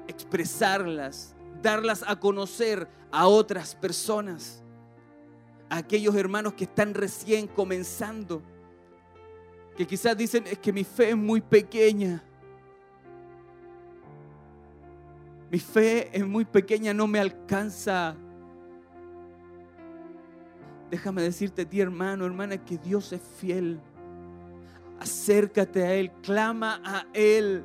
expresarlas, darlas a conocer a otras personas, a aquellos hermanos que están recién comenzando, que quizás dicen, es que mi fe es muy pequeña. Mi fe es muy pequeña, no me alcanza. Déjame decirte a ti, hermano, hermana, que Dios es fiel. Acércate a Él, clama a Él.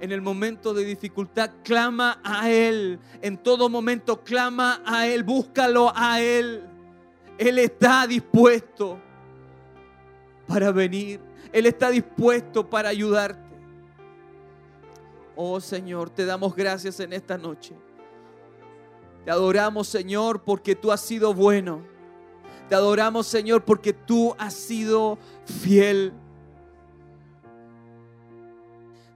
En el momento de dificultad, clama a Él. En todo momento, clama a Él, búscalo a Él. Él está dispuesto para venir. Él está dispuesto para ayudarte. Oh Señor, te damos gracias en esta noche. Te adoramos, Señor, porque tú has sido bueno. Te adoramos, Señor, porque tú has sido fiel.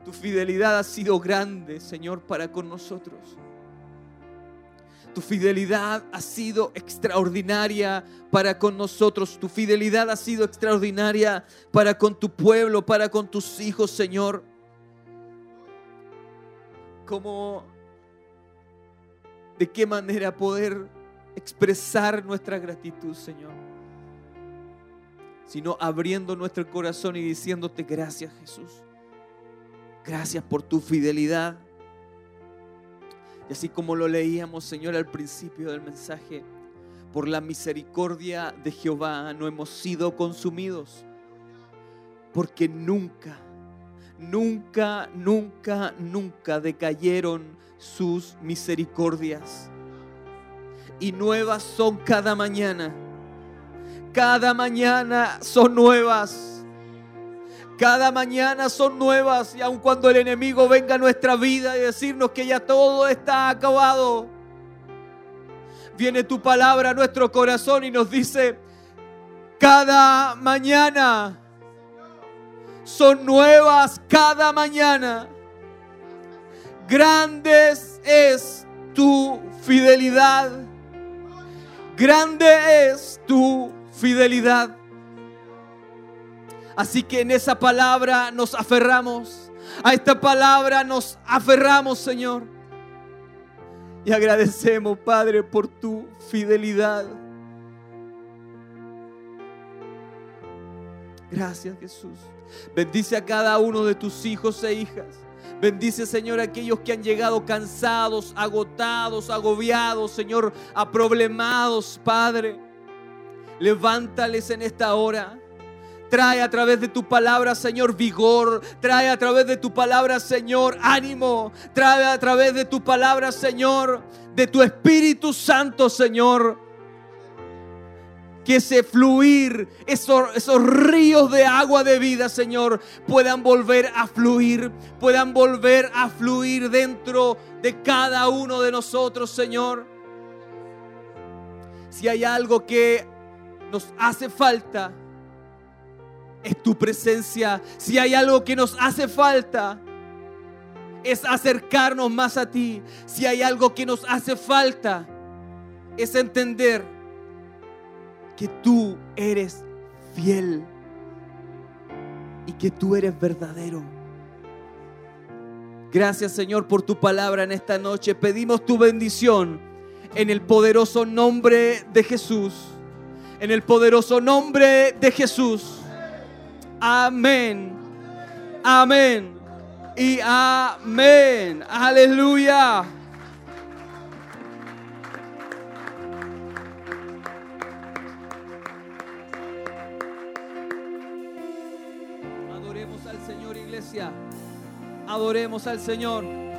Tu fidelidad ha sido grande, Señor, para con nosotros. Tu fidelidad ha sido extraordinaria para con nosotros. Tu fidelidad ha sido extraordinaria para con tu pueblo, para con tus hijos, Señor. Cómo, de qué manera poder expresar nuestra gratitud, Señor. Sino abriendo nuestro corazón y diciéndote gracias, Jesús. Gracias por tu fidelidad. Y así como lo leíamos, Señor, al principio del mensaje, por la misericordia de Jehová no hemos sido consumidos. Porque nunca, nunca, nunca, nunca decayeron sus misericordias. Y nuevas son cada mañana. Cada mañana son nuevas. Cada mañana son nuevas y aun cuando el enemigo venga a nuestra vida y decirnos que ya todo está acabado, viene tu palabra a nuestro corazón y nos dice, cada mañana son nuevas, cada mañana. Grandes es tu fidelidad. Grande es tu fidelidad. Así que en esa palabra nos aferramos. A esta palabra nos aferramos, Señor. Y agradecemos, Padre, por tu fidelidad. Gracias, Jesús. Bendice a cada uno de tus hijos e hijas. Bendice, Señor, a aquellos que han llegado cansados, agotados, agobiados, Señor, aproblemados, Padre. Levántales en esta hora. Trae a través de tu palabra, Señor, vigor. Trae a través de tu palabra, Señor, ánimo. Trae a través de tu palabra, Señor, de tu Espíritu Santo, Señor. Que ese fluir, esos, esos ríos de agua de vida, Señor, puedan volver a fluir, puedan volver a fluir dentro de cada uno de nosotros, Señor. Si hay algo que nos hace falta, es tu presencia. Si hay algo que nos hace falta, es acercarnos más a ti. Si hay algo que nos hace falta, es entender que tú eres fiel y que tú eres verdadero. Gracias Señor por tu palabra en esta noche. Pedimos tu bendición en el poderoso nombre de Jesús. En el poderoso nombre de Jesús. Amén. Amén. Y amén. Aleluya. Adoremos al Señor.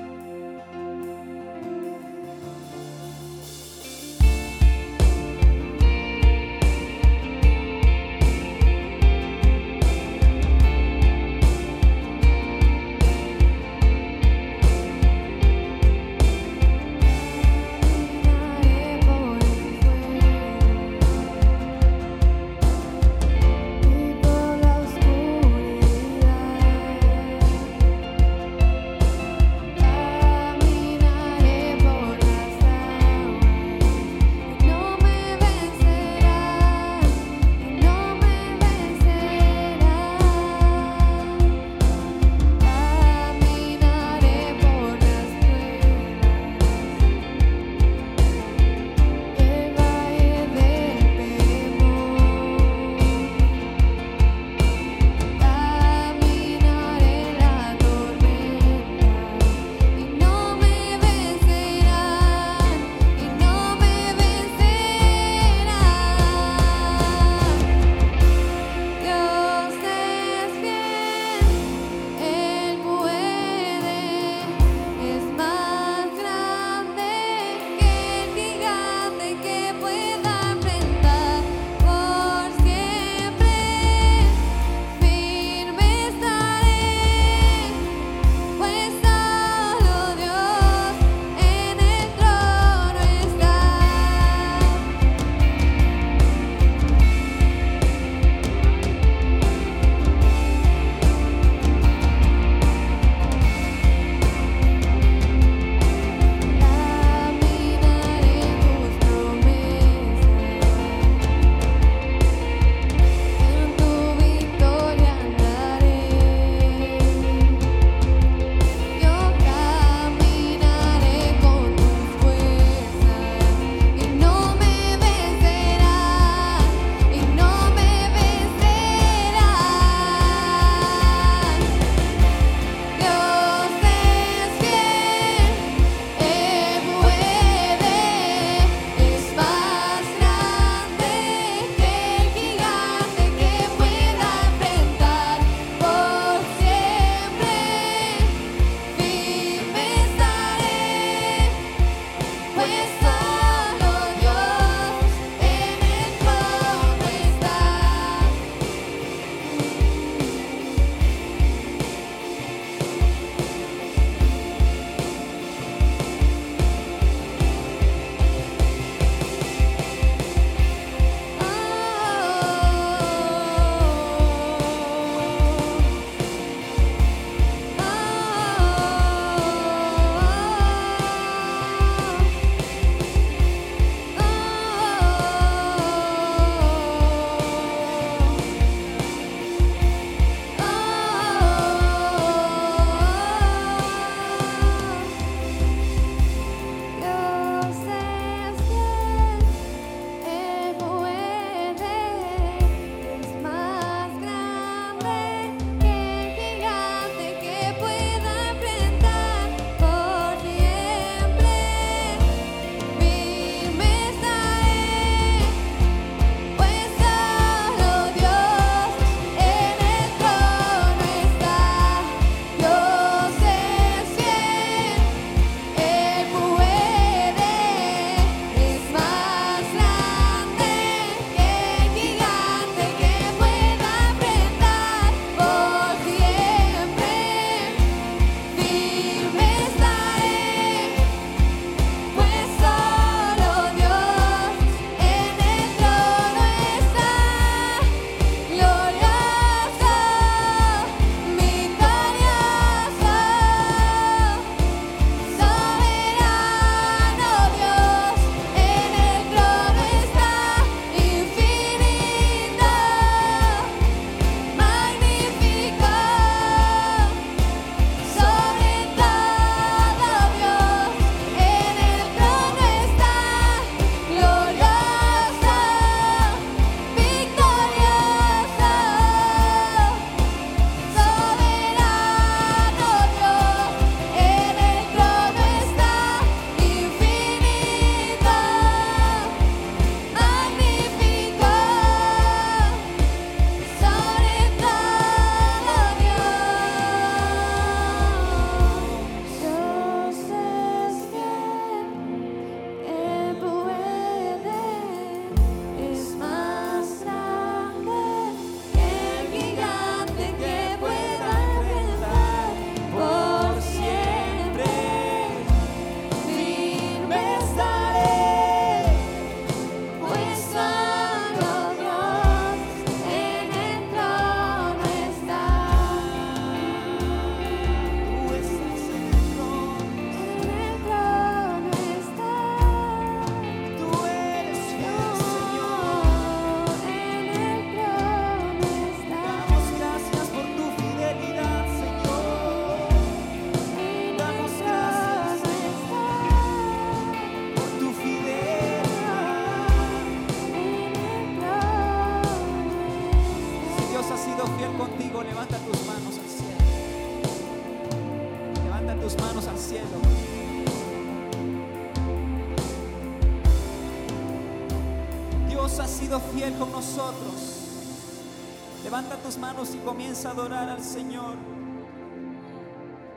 tus manos y comienza a adorar al Señor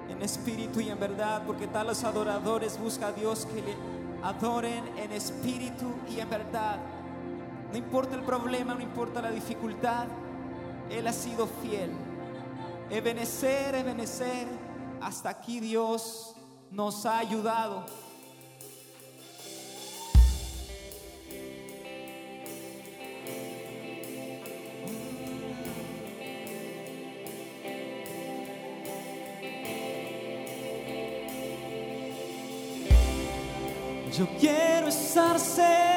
en espíritu y en verdad, porque tales adoradores busca a Dios que le adoren en espíritu y en verdad. No importa el problema, no importa la dificultad, Él ha sido fiel. Ebenecer, ebenecer, hasta aquí Dios nos ha ayudado. Yo quiero estar cerca.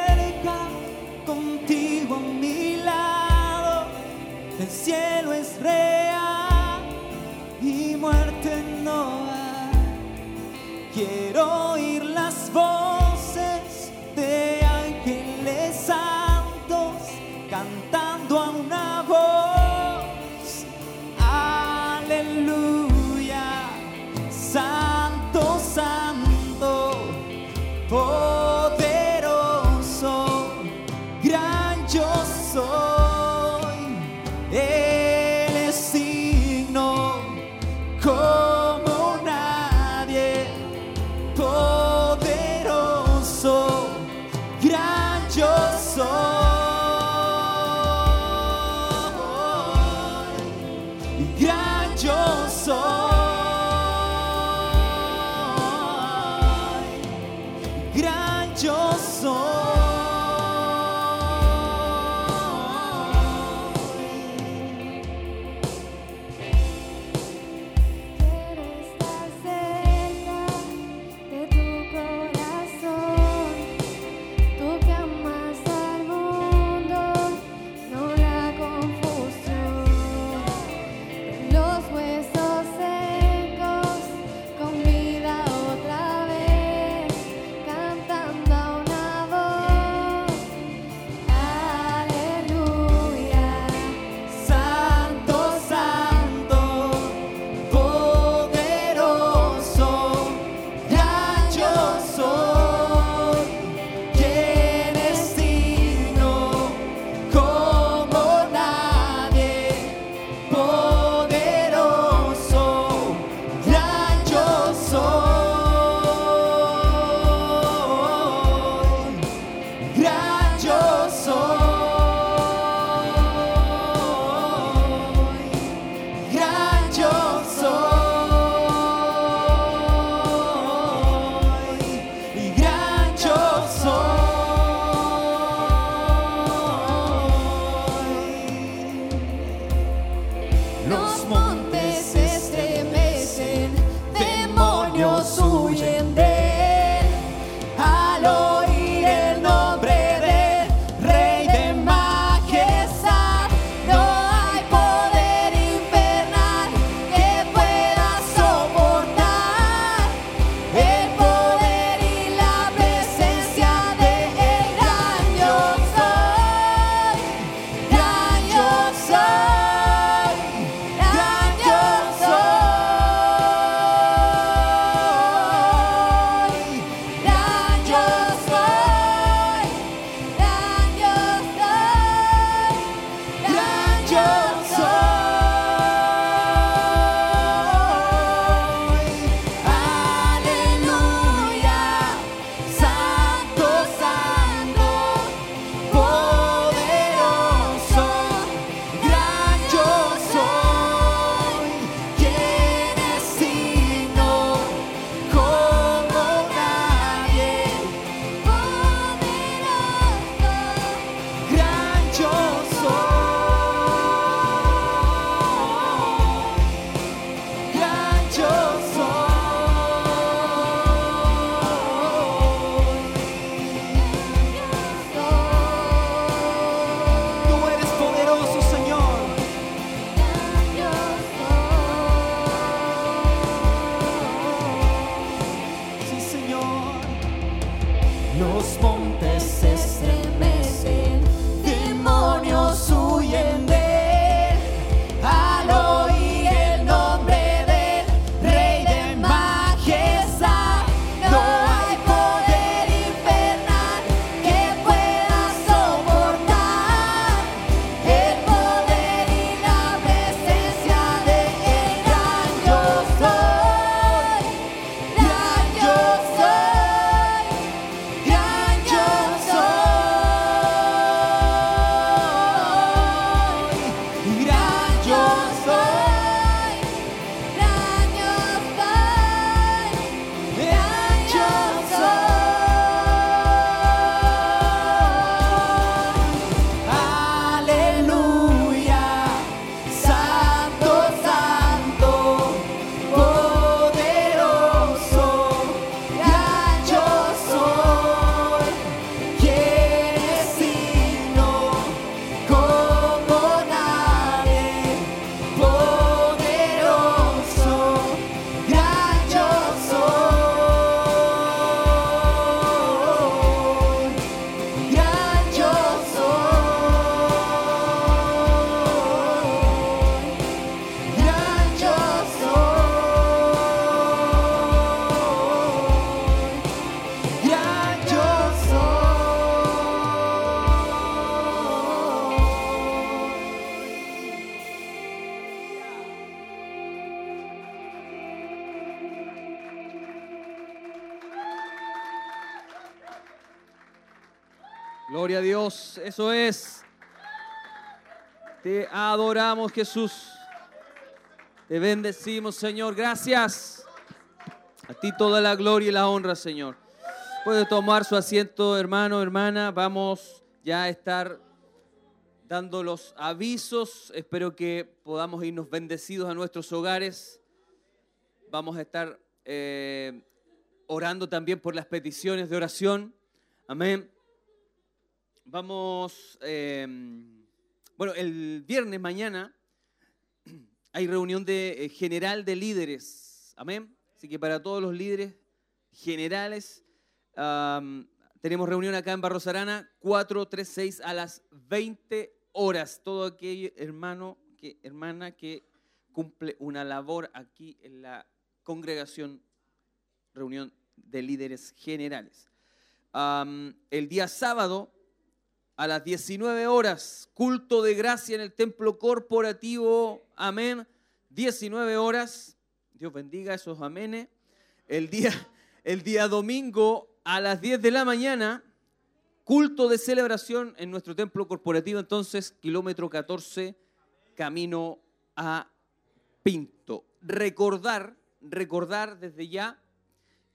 Eso es. Te adoramos Jesús. Te bendecimos Señor. Gracias. A ti toda la gloria y la honra Señor. Puede tomar su asiento hermano, hermana. Vamos ya a estar dando los avisos. Espero que podamos irnos bendecidos a nuestros hogares. Vamos a estar eh, orando también por las peticiones de oración. Amén. Vamos, eh, bueno, el viernes mañana hay reunión de, eh, general de líderes. Amén. Así que para todos los líderes generales, tenemos reunión acá en Barros Arana, 436 a las 20 horas. Todo aquel hermano, que, hermana que cumple una labor aquí en la congregación, reunión de líderes generales. El día sábado, a las 19 horas, culto de gracia en el templo corporativo, amén. 19 horas, Dios bendiga esos amenes. El día, el día domingo a las 10 de la mañana, culto de celebración en nuestro templo corporativo, entonces, kilómetro 14, camino a Pinto. Recordar, recordar desde ya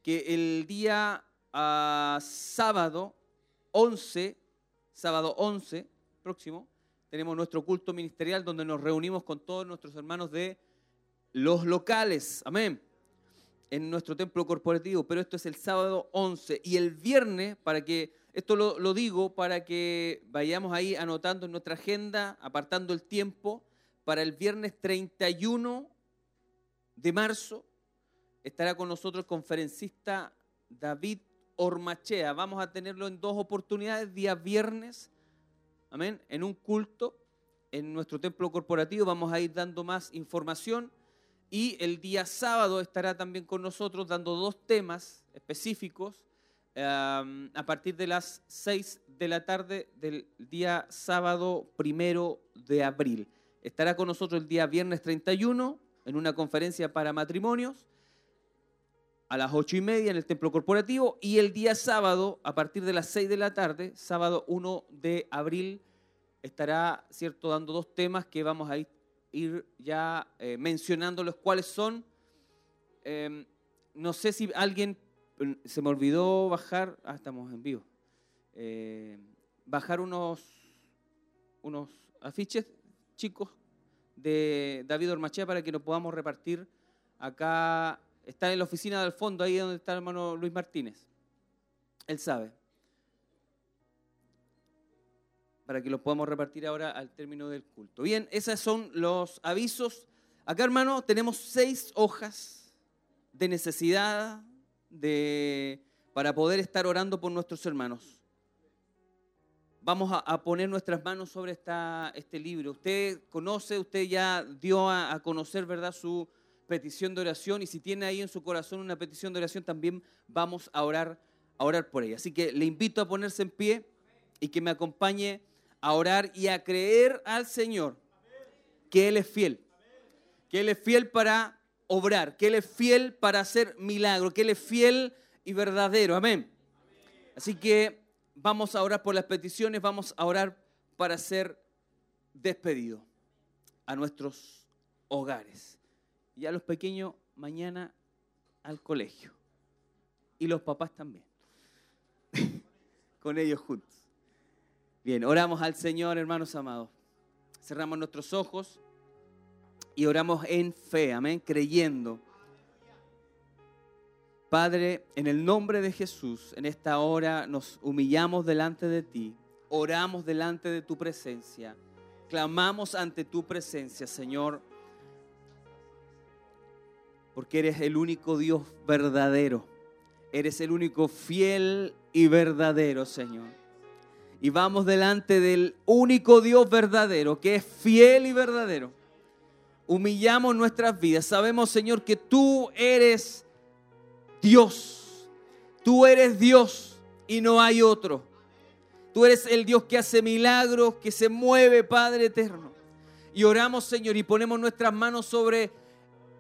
que el día ah, sábado 11, sábado 11 próximo, tenemos nuestro culto ministerial donde nos reunimos con todos nuestros hermanos de los locales. Amén. En nuestro templo corporativo, pero esto es el sábado 11 y el viernes, para que, esto lo, lo digo, para que vayamos ahí anotando en nuestra agenda, apartando el tiempo, para el viernes 31 de marzo estará con nosotros el conferencista David Ormachea. Vamos a tenerlo en dos oportunidades, día viernes, amén, en un culto en nuestro templo corporativo. Vamos a ir dando más información. Y el día sábado estará también con nosotros dando dos temas específicos a partir de las 6 de la tarde del día sábado primero de abril. Estará con nosotros el día viernes 31 en una conferencia para matrimonios a las ocho y media en el templo corporativo y el día sábado a partir de las 6 de la tarde, sábado 1 de abril, estará cierto dando dos temas que vamos a ir, ya eh, mencionando los cuales son. eh, no sé si alguien eh, se me olvidó bajar, ah, estamos en vivo, Eh, bajar unos, unos afiches chicos de David Ormachea para que lo podamos repartir acá. Está en la oficina del fondo, ahí donde está el hermano Luis Martínez. Él sabe. Para que los podamos repartir ahora al término del culto. Bien, esos son los avisos. Acá, hermano, tenemos seis hojas de necesidad de, para poder estar orando por nuestros hermanos. Vamos a, poner nuestras manos sobre esta, este libro. Usted conoce, usted ya dio a conocer, ¿verdad?, su petición de oración y si tiene ahí en su corazón una petición de oración, también vamos a orar, a orar por ella. Así que le invito a ponerse en pie y que me acompañe a orar y a creer al Señor que Él es fiel, que Él es fiel para obrar, que Él es fiel para hacer milagros, que Él es fiel y verdadero. Amén. Así que vamos a orar por las peticiones, vamos a orar para ser despedidos a nuestros hogares. Y a los pequeños mañana al colegio. Y los papás también. Con ellos juntos. Bien, oramos al Señor, hermanos amados. Cerramos nuestros ojos y oramos en fe, amén, creyendo. Padre, en el nombre de Jesús, en esta hora nos humillamos delante de ti, oramos delante de tu presencia, clamamos ante tu presencia, Señor, porque eres el único Dios verdadero, eres el único fiel y verdadero, Señor. Y vamos delante del único Dios verdadero, que es fiel y verdadero. Humillamos nuestras vidas. Sabemos, Señor, que tú eres Dios. Tú eres Dios y no hay otro. Tú eres el Dios que hace milagros, que se mueve, Padre eterno. Y oramos, Señor, y ponemos nuestras manos sobre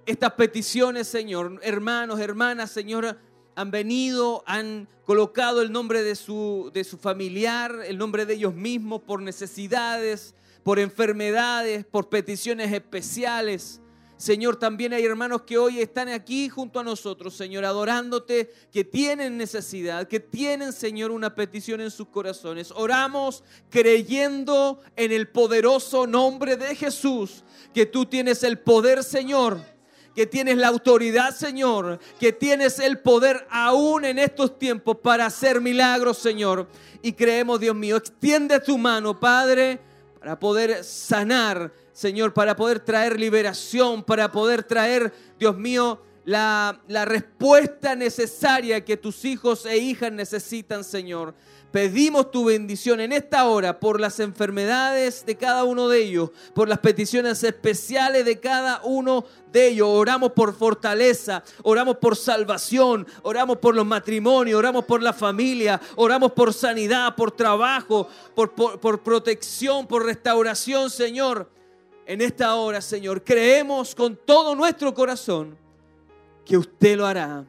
estas peticiones, Señor. Hermanos, hermanas, Señor, han venido, han colocado el nombre de su, de su familiar, el nombre de ellos mismos por necesidades, por enfermedades, por peticiones especiales. Señor, también hay hermanos que hoy están aquí junto a nosotros, Señor, adorándote, que tienen necesidad, que tienen, Señor, una petición en sus corazones. Oramos creyendo en el poderoso nombre de Jesús, que tú tienes el poder, Señor, que tienes la autoridad, Señor, que tienes el poder aún en estos tiempos para hacer milagros, Señor. Y creemos, Dios mío, extiende tu mano, Padre, para poder sanar Señor, para poder traer liberación, para poder traer, Dios mío, la, la, respuesta necesaria que tus hijos e hijas necesitan, Señor. Pedimos tu bendición en esta hora por las enfermedades de cada uno de ellos, por las peticiones especiales de cada uno de ellos. Oramos por fortaleza, oramos por salvación, oramos por los matrimonios, oramos por la familia, oramos por sanidad, por trabajo, por, por, protección, por restauración, Señor en esta hora, Señor. Creemos con todo nuestro corazón que usted lo hará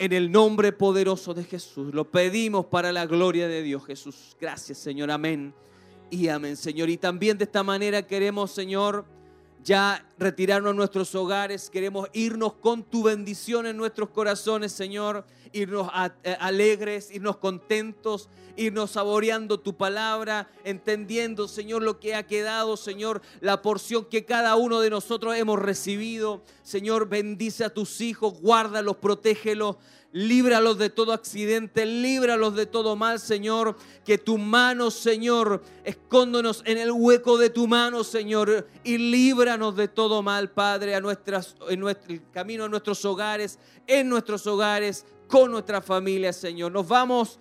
en el nombre poderoso de Jesús. Lo pedimos para la gloria de Dios, Jesús. Gracias, Señor. Amén. Y amén, Señor. Y también de esta manera queremos, Señor, ya retirarnos a nuestros hogares. Queremos irnos con tu bendición en nuestros corazones, Señor. Irnos eh, alegres, irnos contentos, irnos saboreando tu palabra, entendiendo, Señor, lo que ha quedado, Señor, la porción que cada uno de nosotros hemos recibido. Señor, bendice a tus hijos, guárdalos, protégelos. Líbralos de todo accidente, líbralos de todo mal, Señor. Que tu mano, Señor, escóndonos en el hueco de tu mano, Señor, y líbranos de todo mal, Padre, a nuestras, en nuestro el camino a nuestros hogares, en nuestros hogares, con nuestra familia, Señor. Nos vamos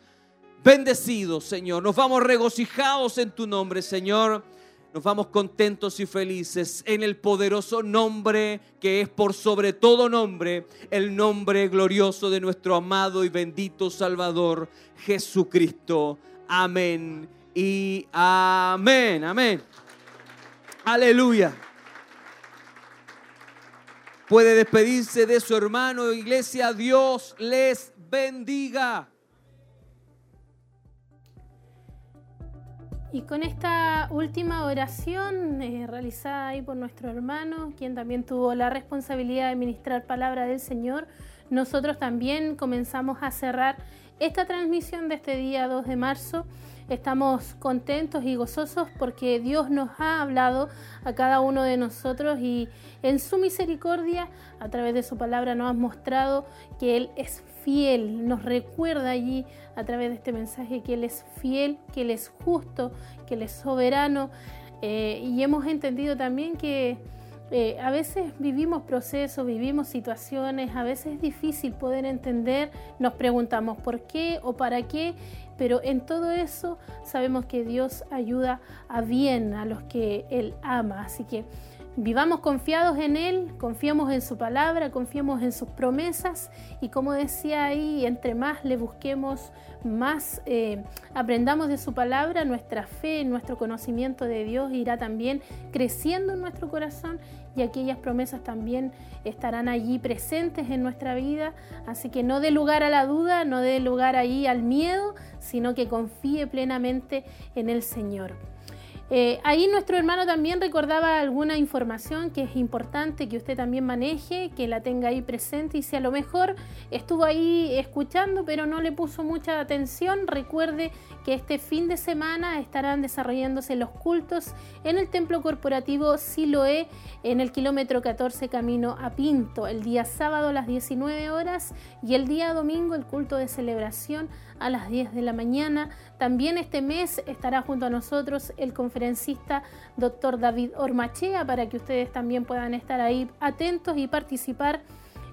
bendecidos, Señor. Nos vamos regocijados en tu nombre, Señor. Nos vamos contentos y felices en el poderoso nombre que es por sobre todo nombre, el nombre glorioso de nuestro amado y bendito Salvador Jesucristo. Amén y amén, amén. Aleluya. Puede despedirse de su hermano, iglesia. Dios les bendiga. Y con esta última oración eh, realizada ahí por nuestro hermano, quien también tuvo la responsabilidad de ministrar palabra del Señor, nosotros también comenzamos a cerrar esta transmisión de este día 2 de marzo. Estamos contentos y gozosos porque Dios nos ha hablado a cada uno de nosotros y en su misericordia, a través de su palabra, nos ha mostrado que Él es fiel, nos recuerda allí a través de este mensaje que Él es fiel, que Él es justo, que Él es soberano. Eh, y hemos entendido también que eh, a veces vivimos procesos, vivimos situaciones, a veces es difícil poder entender, nos preguntamos por qué o para qué, pero en todo eso sabemos que Dios ayuda a bien a los que Él ama. Así que Vivamos confiados en Él, confiamos en su palabra, confiamos en sus promesas y como decía ahí, entre más le busquemos, más eh, aprendamos de su palabra, nuestra fe, nuestro conocimiento de Dios irá también creciendo en nuestro corazón y aquellas promesas también estarán allí presentes en nuestra vida. Así que no dé lugar a la duda, no dé lugar ahí al miedo, sino que confíe plenamente en el Señor. Eh, ahí nuestro hermano también recordaba alguna información que es importante que usted también maneje, que la tenga ahí presente y si a lo mejor estuvo ahí escuchando pero no le puso mucha atención, recuerde que este fin de semana estarán desarrollándose los cultos en el templo corporativo Siloé en el kilómetro 14 camino a Pinto, el día sábado a las 19 horas y el día domingo el culto de celebración a las 10 de la mañana. También este mes estará junto a nosotros el conferencista doctor David Ormachea para que ustedes también puedan estar ahí atentos y participar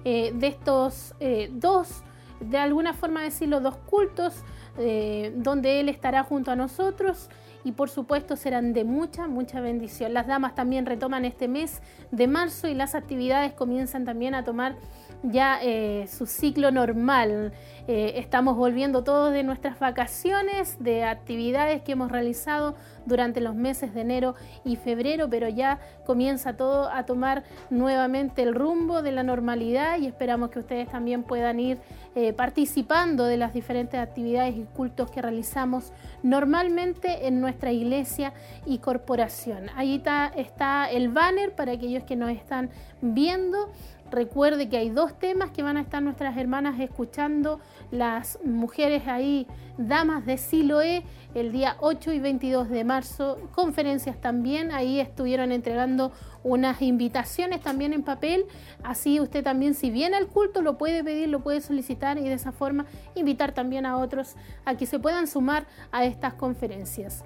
eh, de estos eh, dos, de alguna forma decirlo, dos cultos eh, donde él estará junto a nosotros y por supuesto serán de mucha, mucha bendición. Las damas también retoman este mes de marzo y las actividades comienzan también a tomar ya eh, su ciclo normal. Eh, estamos volviendo todos de nuestras vacaciones, de actividades que hemos realizado durante los meses de enero y febrero, pero ya comienza todo a tomar nuevamente el rumbo de la normalidad y esperamos que ustedes también puedan ir eh, participando de las diferentes actividades y cultos que realizamos normalmente en nuestra iglesia y corporación. Ahí está, está el banner para aquellos que nos están viendo. Recuerde que hay dos temas que van a estar nuestras hermanas escuchando, las mujeres ahí, damas de Siloé, el día 8 y 22 de marzo, conferencias también, ahí estuvieron entregando unas invitaciones también en papel, así usted también si viene al culto lo puede pedir, lo puede solicitar y de esa forma invitar también a otros a que se puedan sumar a estas conferencias.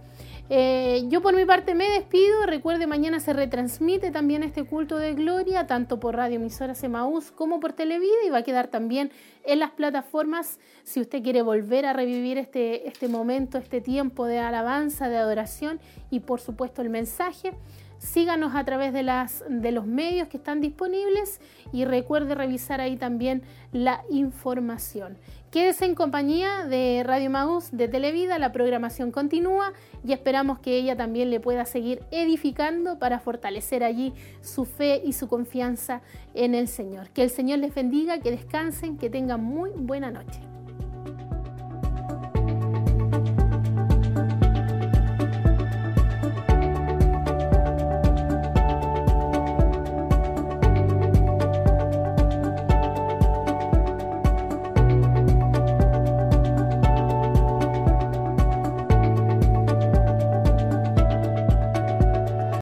Eh, yo por mi parte me despido. Recuerde, mañana se retransmite también este culto de gloria, tanto por Radio Emisora Semaús como por Televida, y va a quedar también en las plataformas si usted quiere volver a revivir este, este momento, este tiempo de alabanza, de adoración y por supuesto el mensaje. Síganos a través de, las, de los medios que están disponibles y recuerde revisar ahí también la información. Quédese en compañía de Radio Maús de Televida, la programación continúa y esperamos que ella también le pueda seguir edificando para fortalecer allí su fe y su confianza en el Señor. Que el Señor les bendiga, que descansen, que tengan muy buena noche.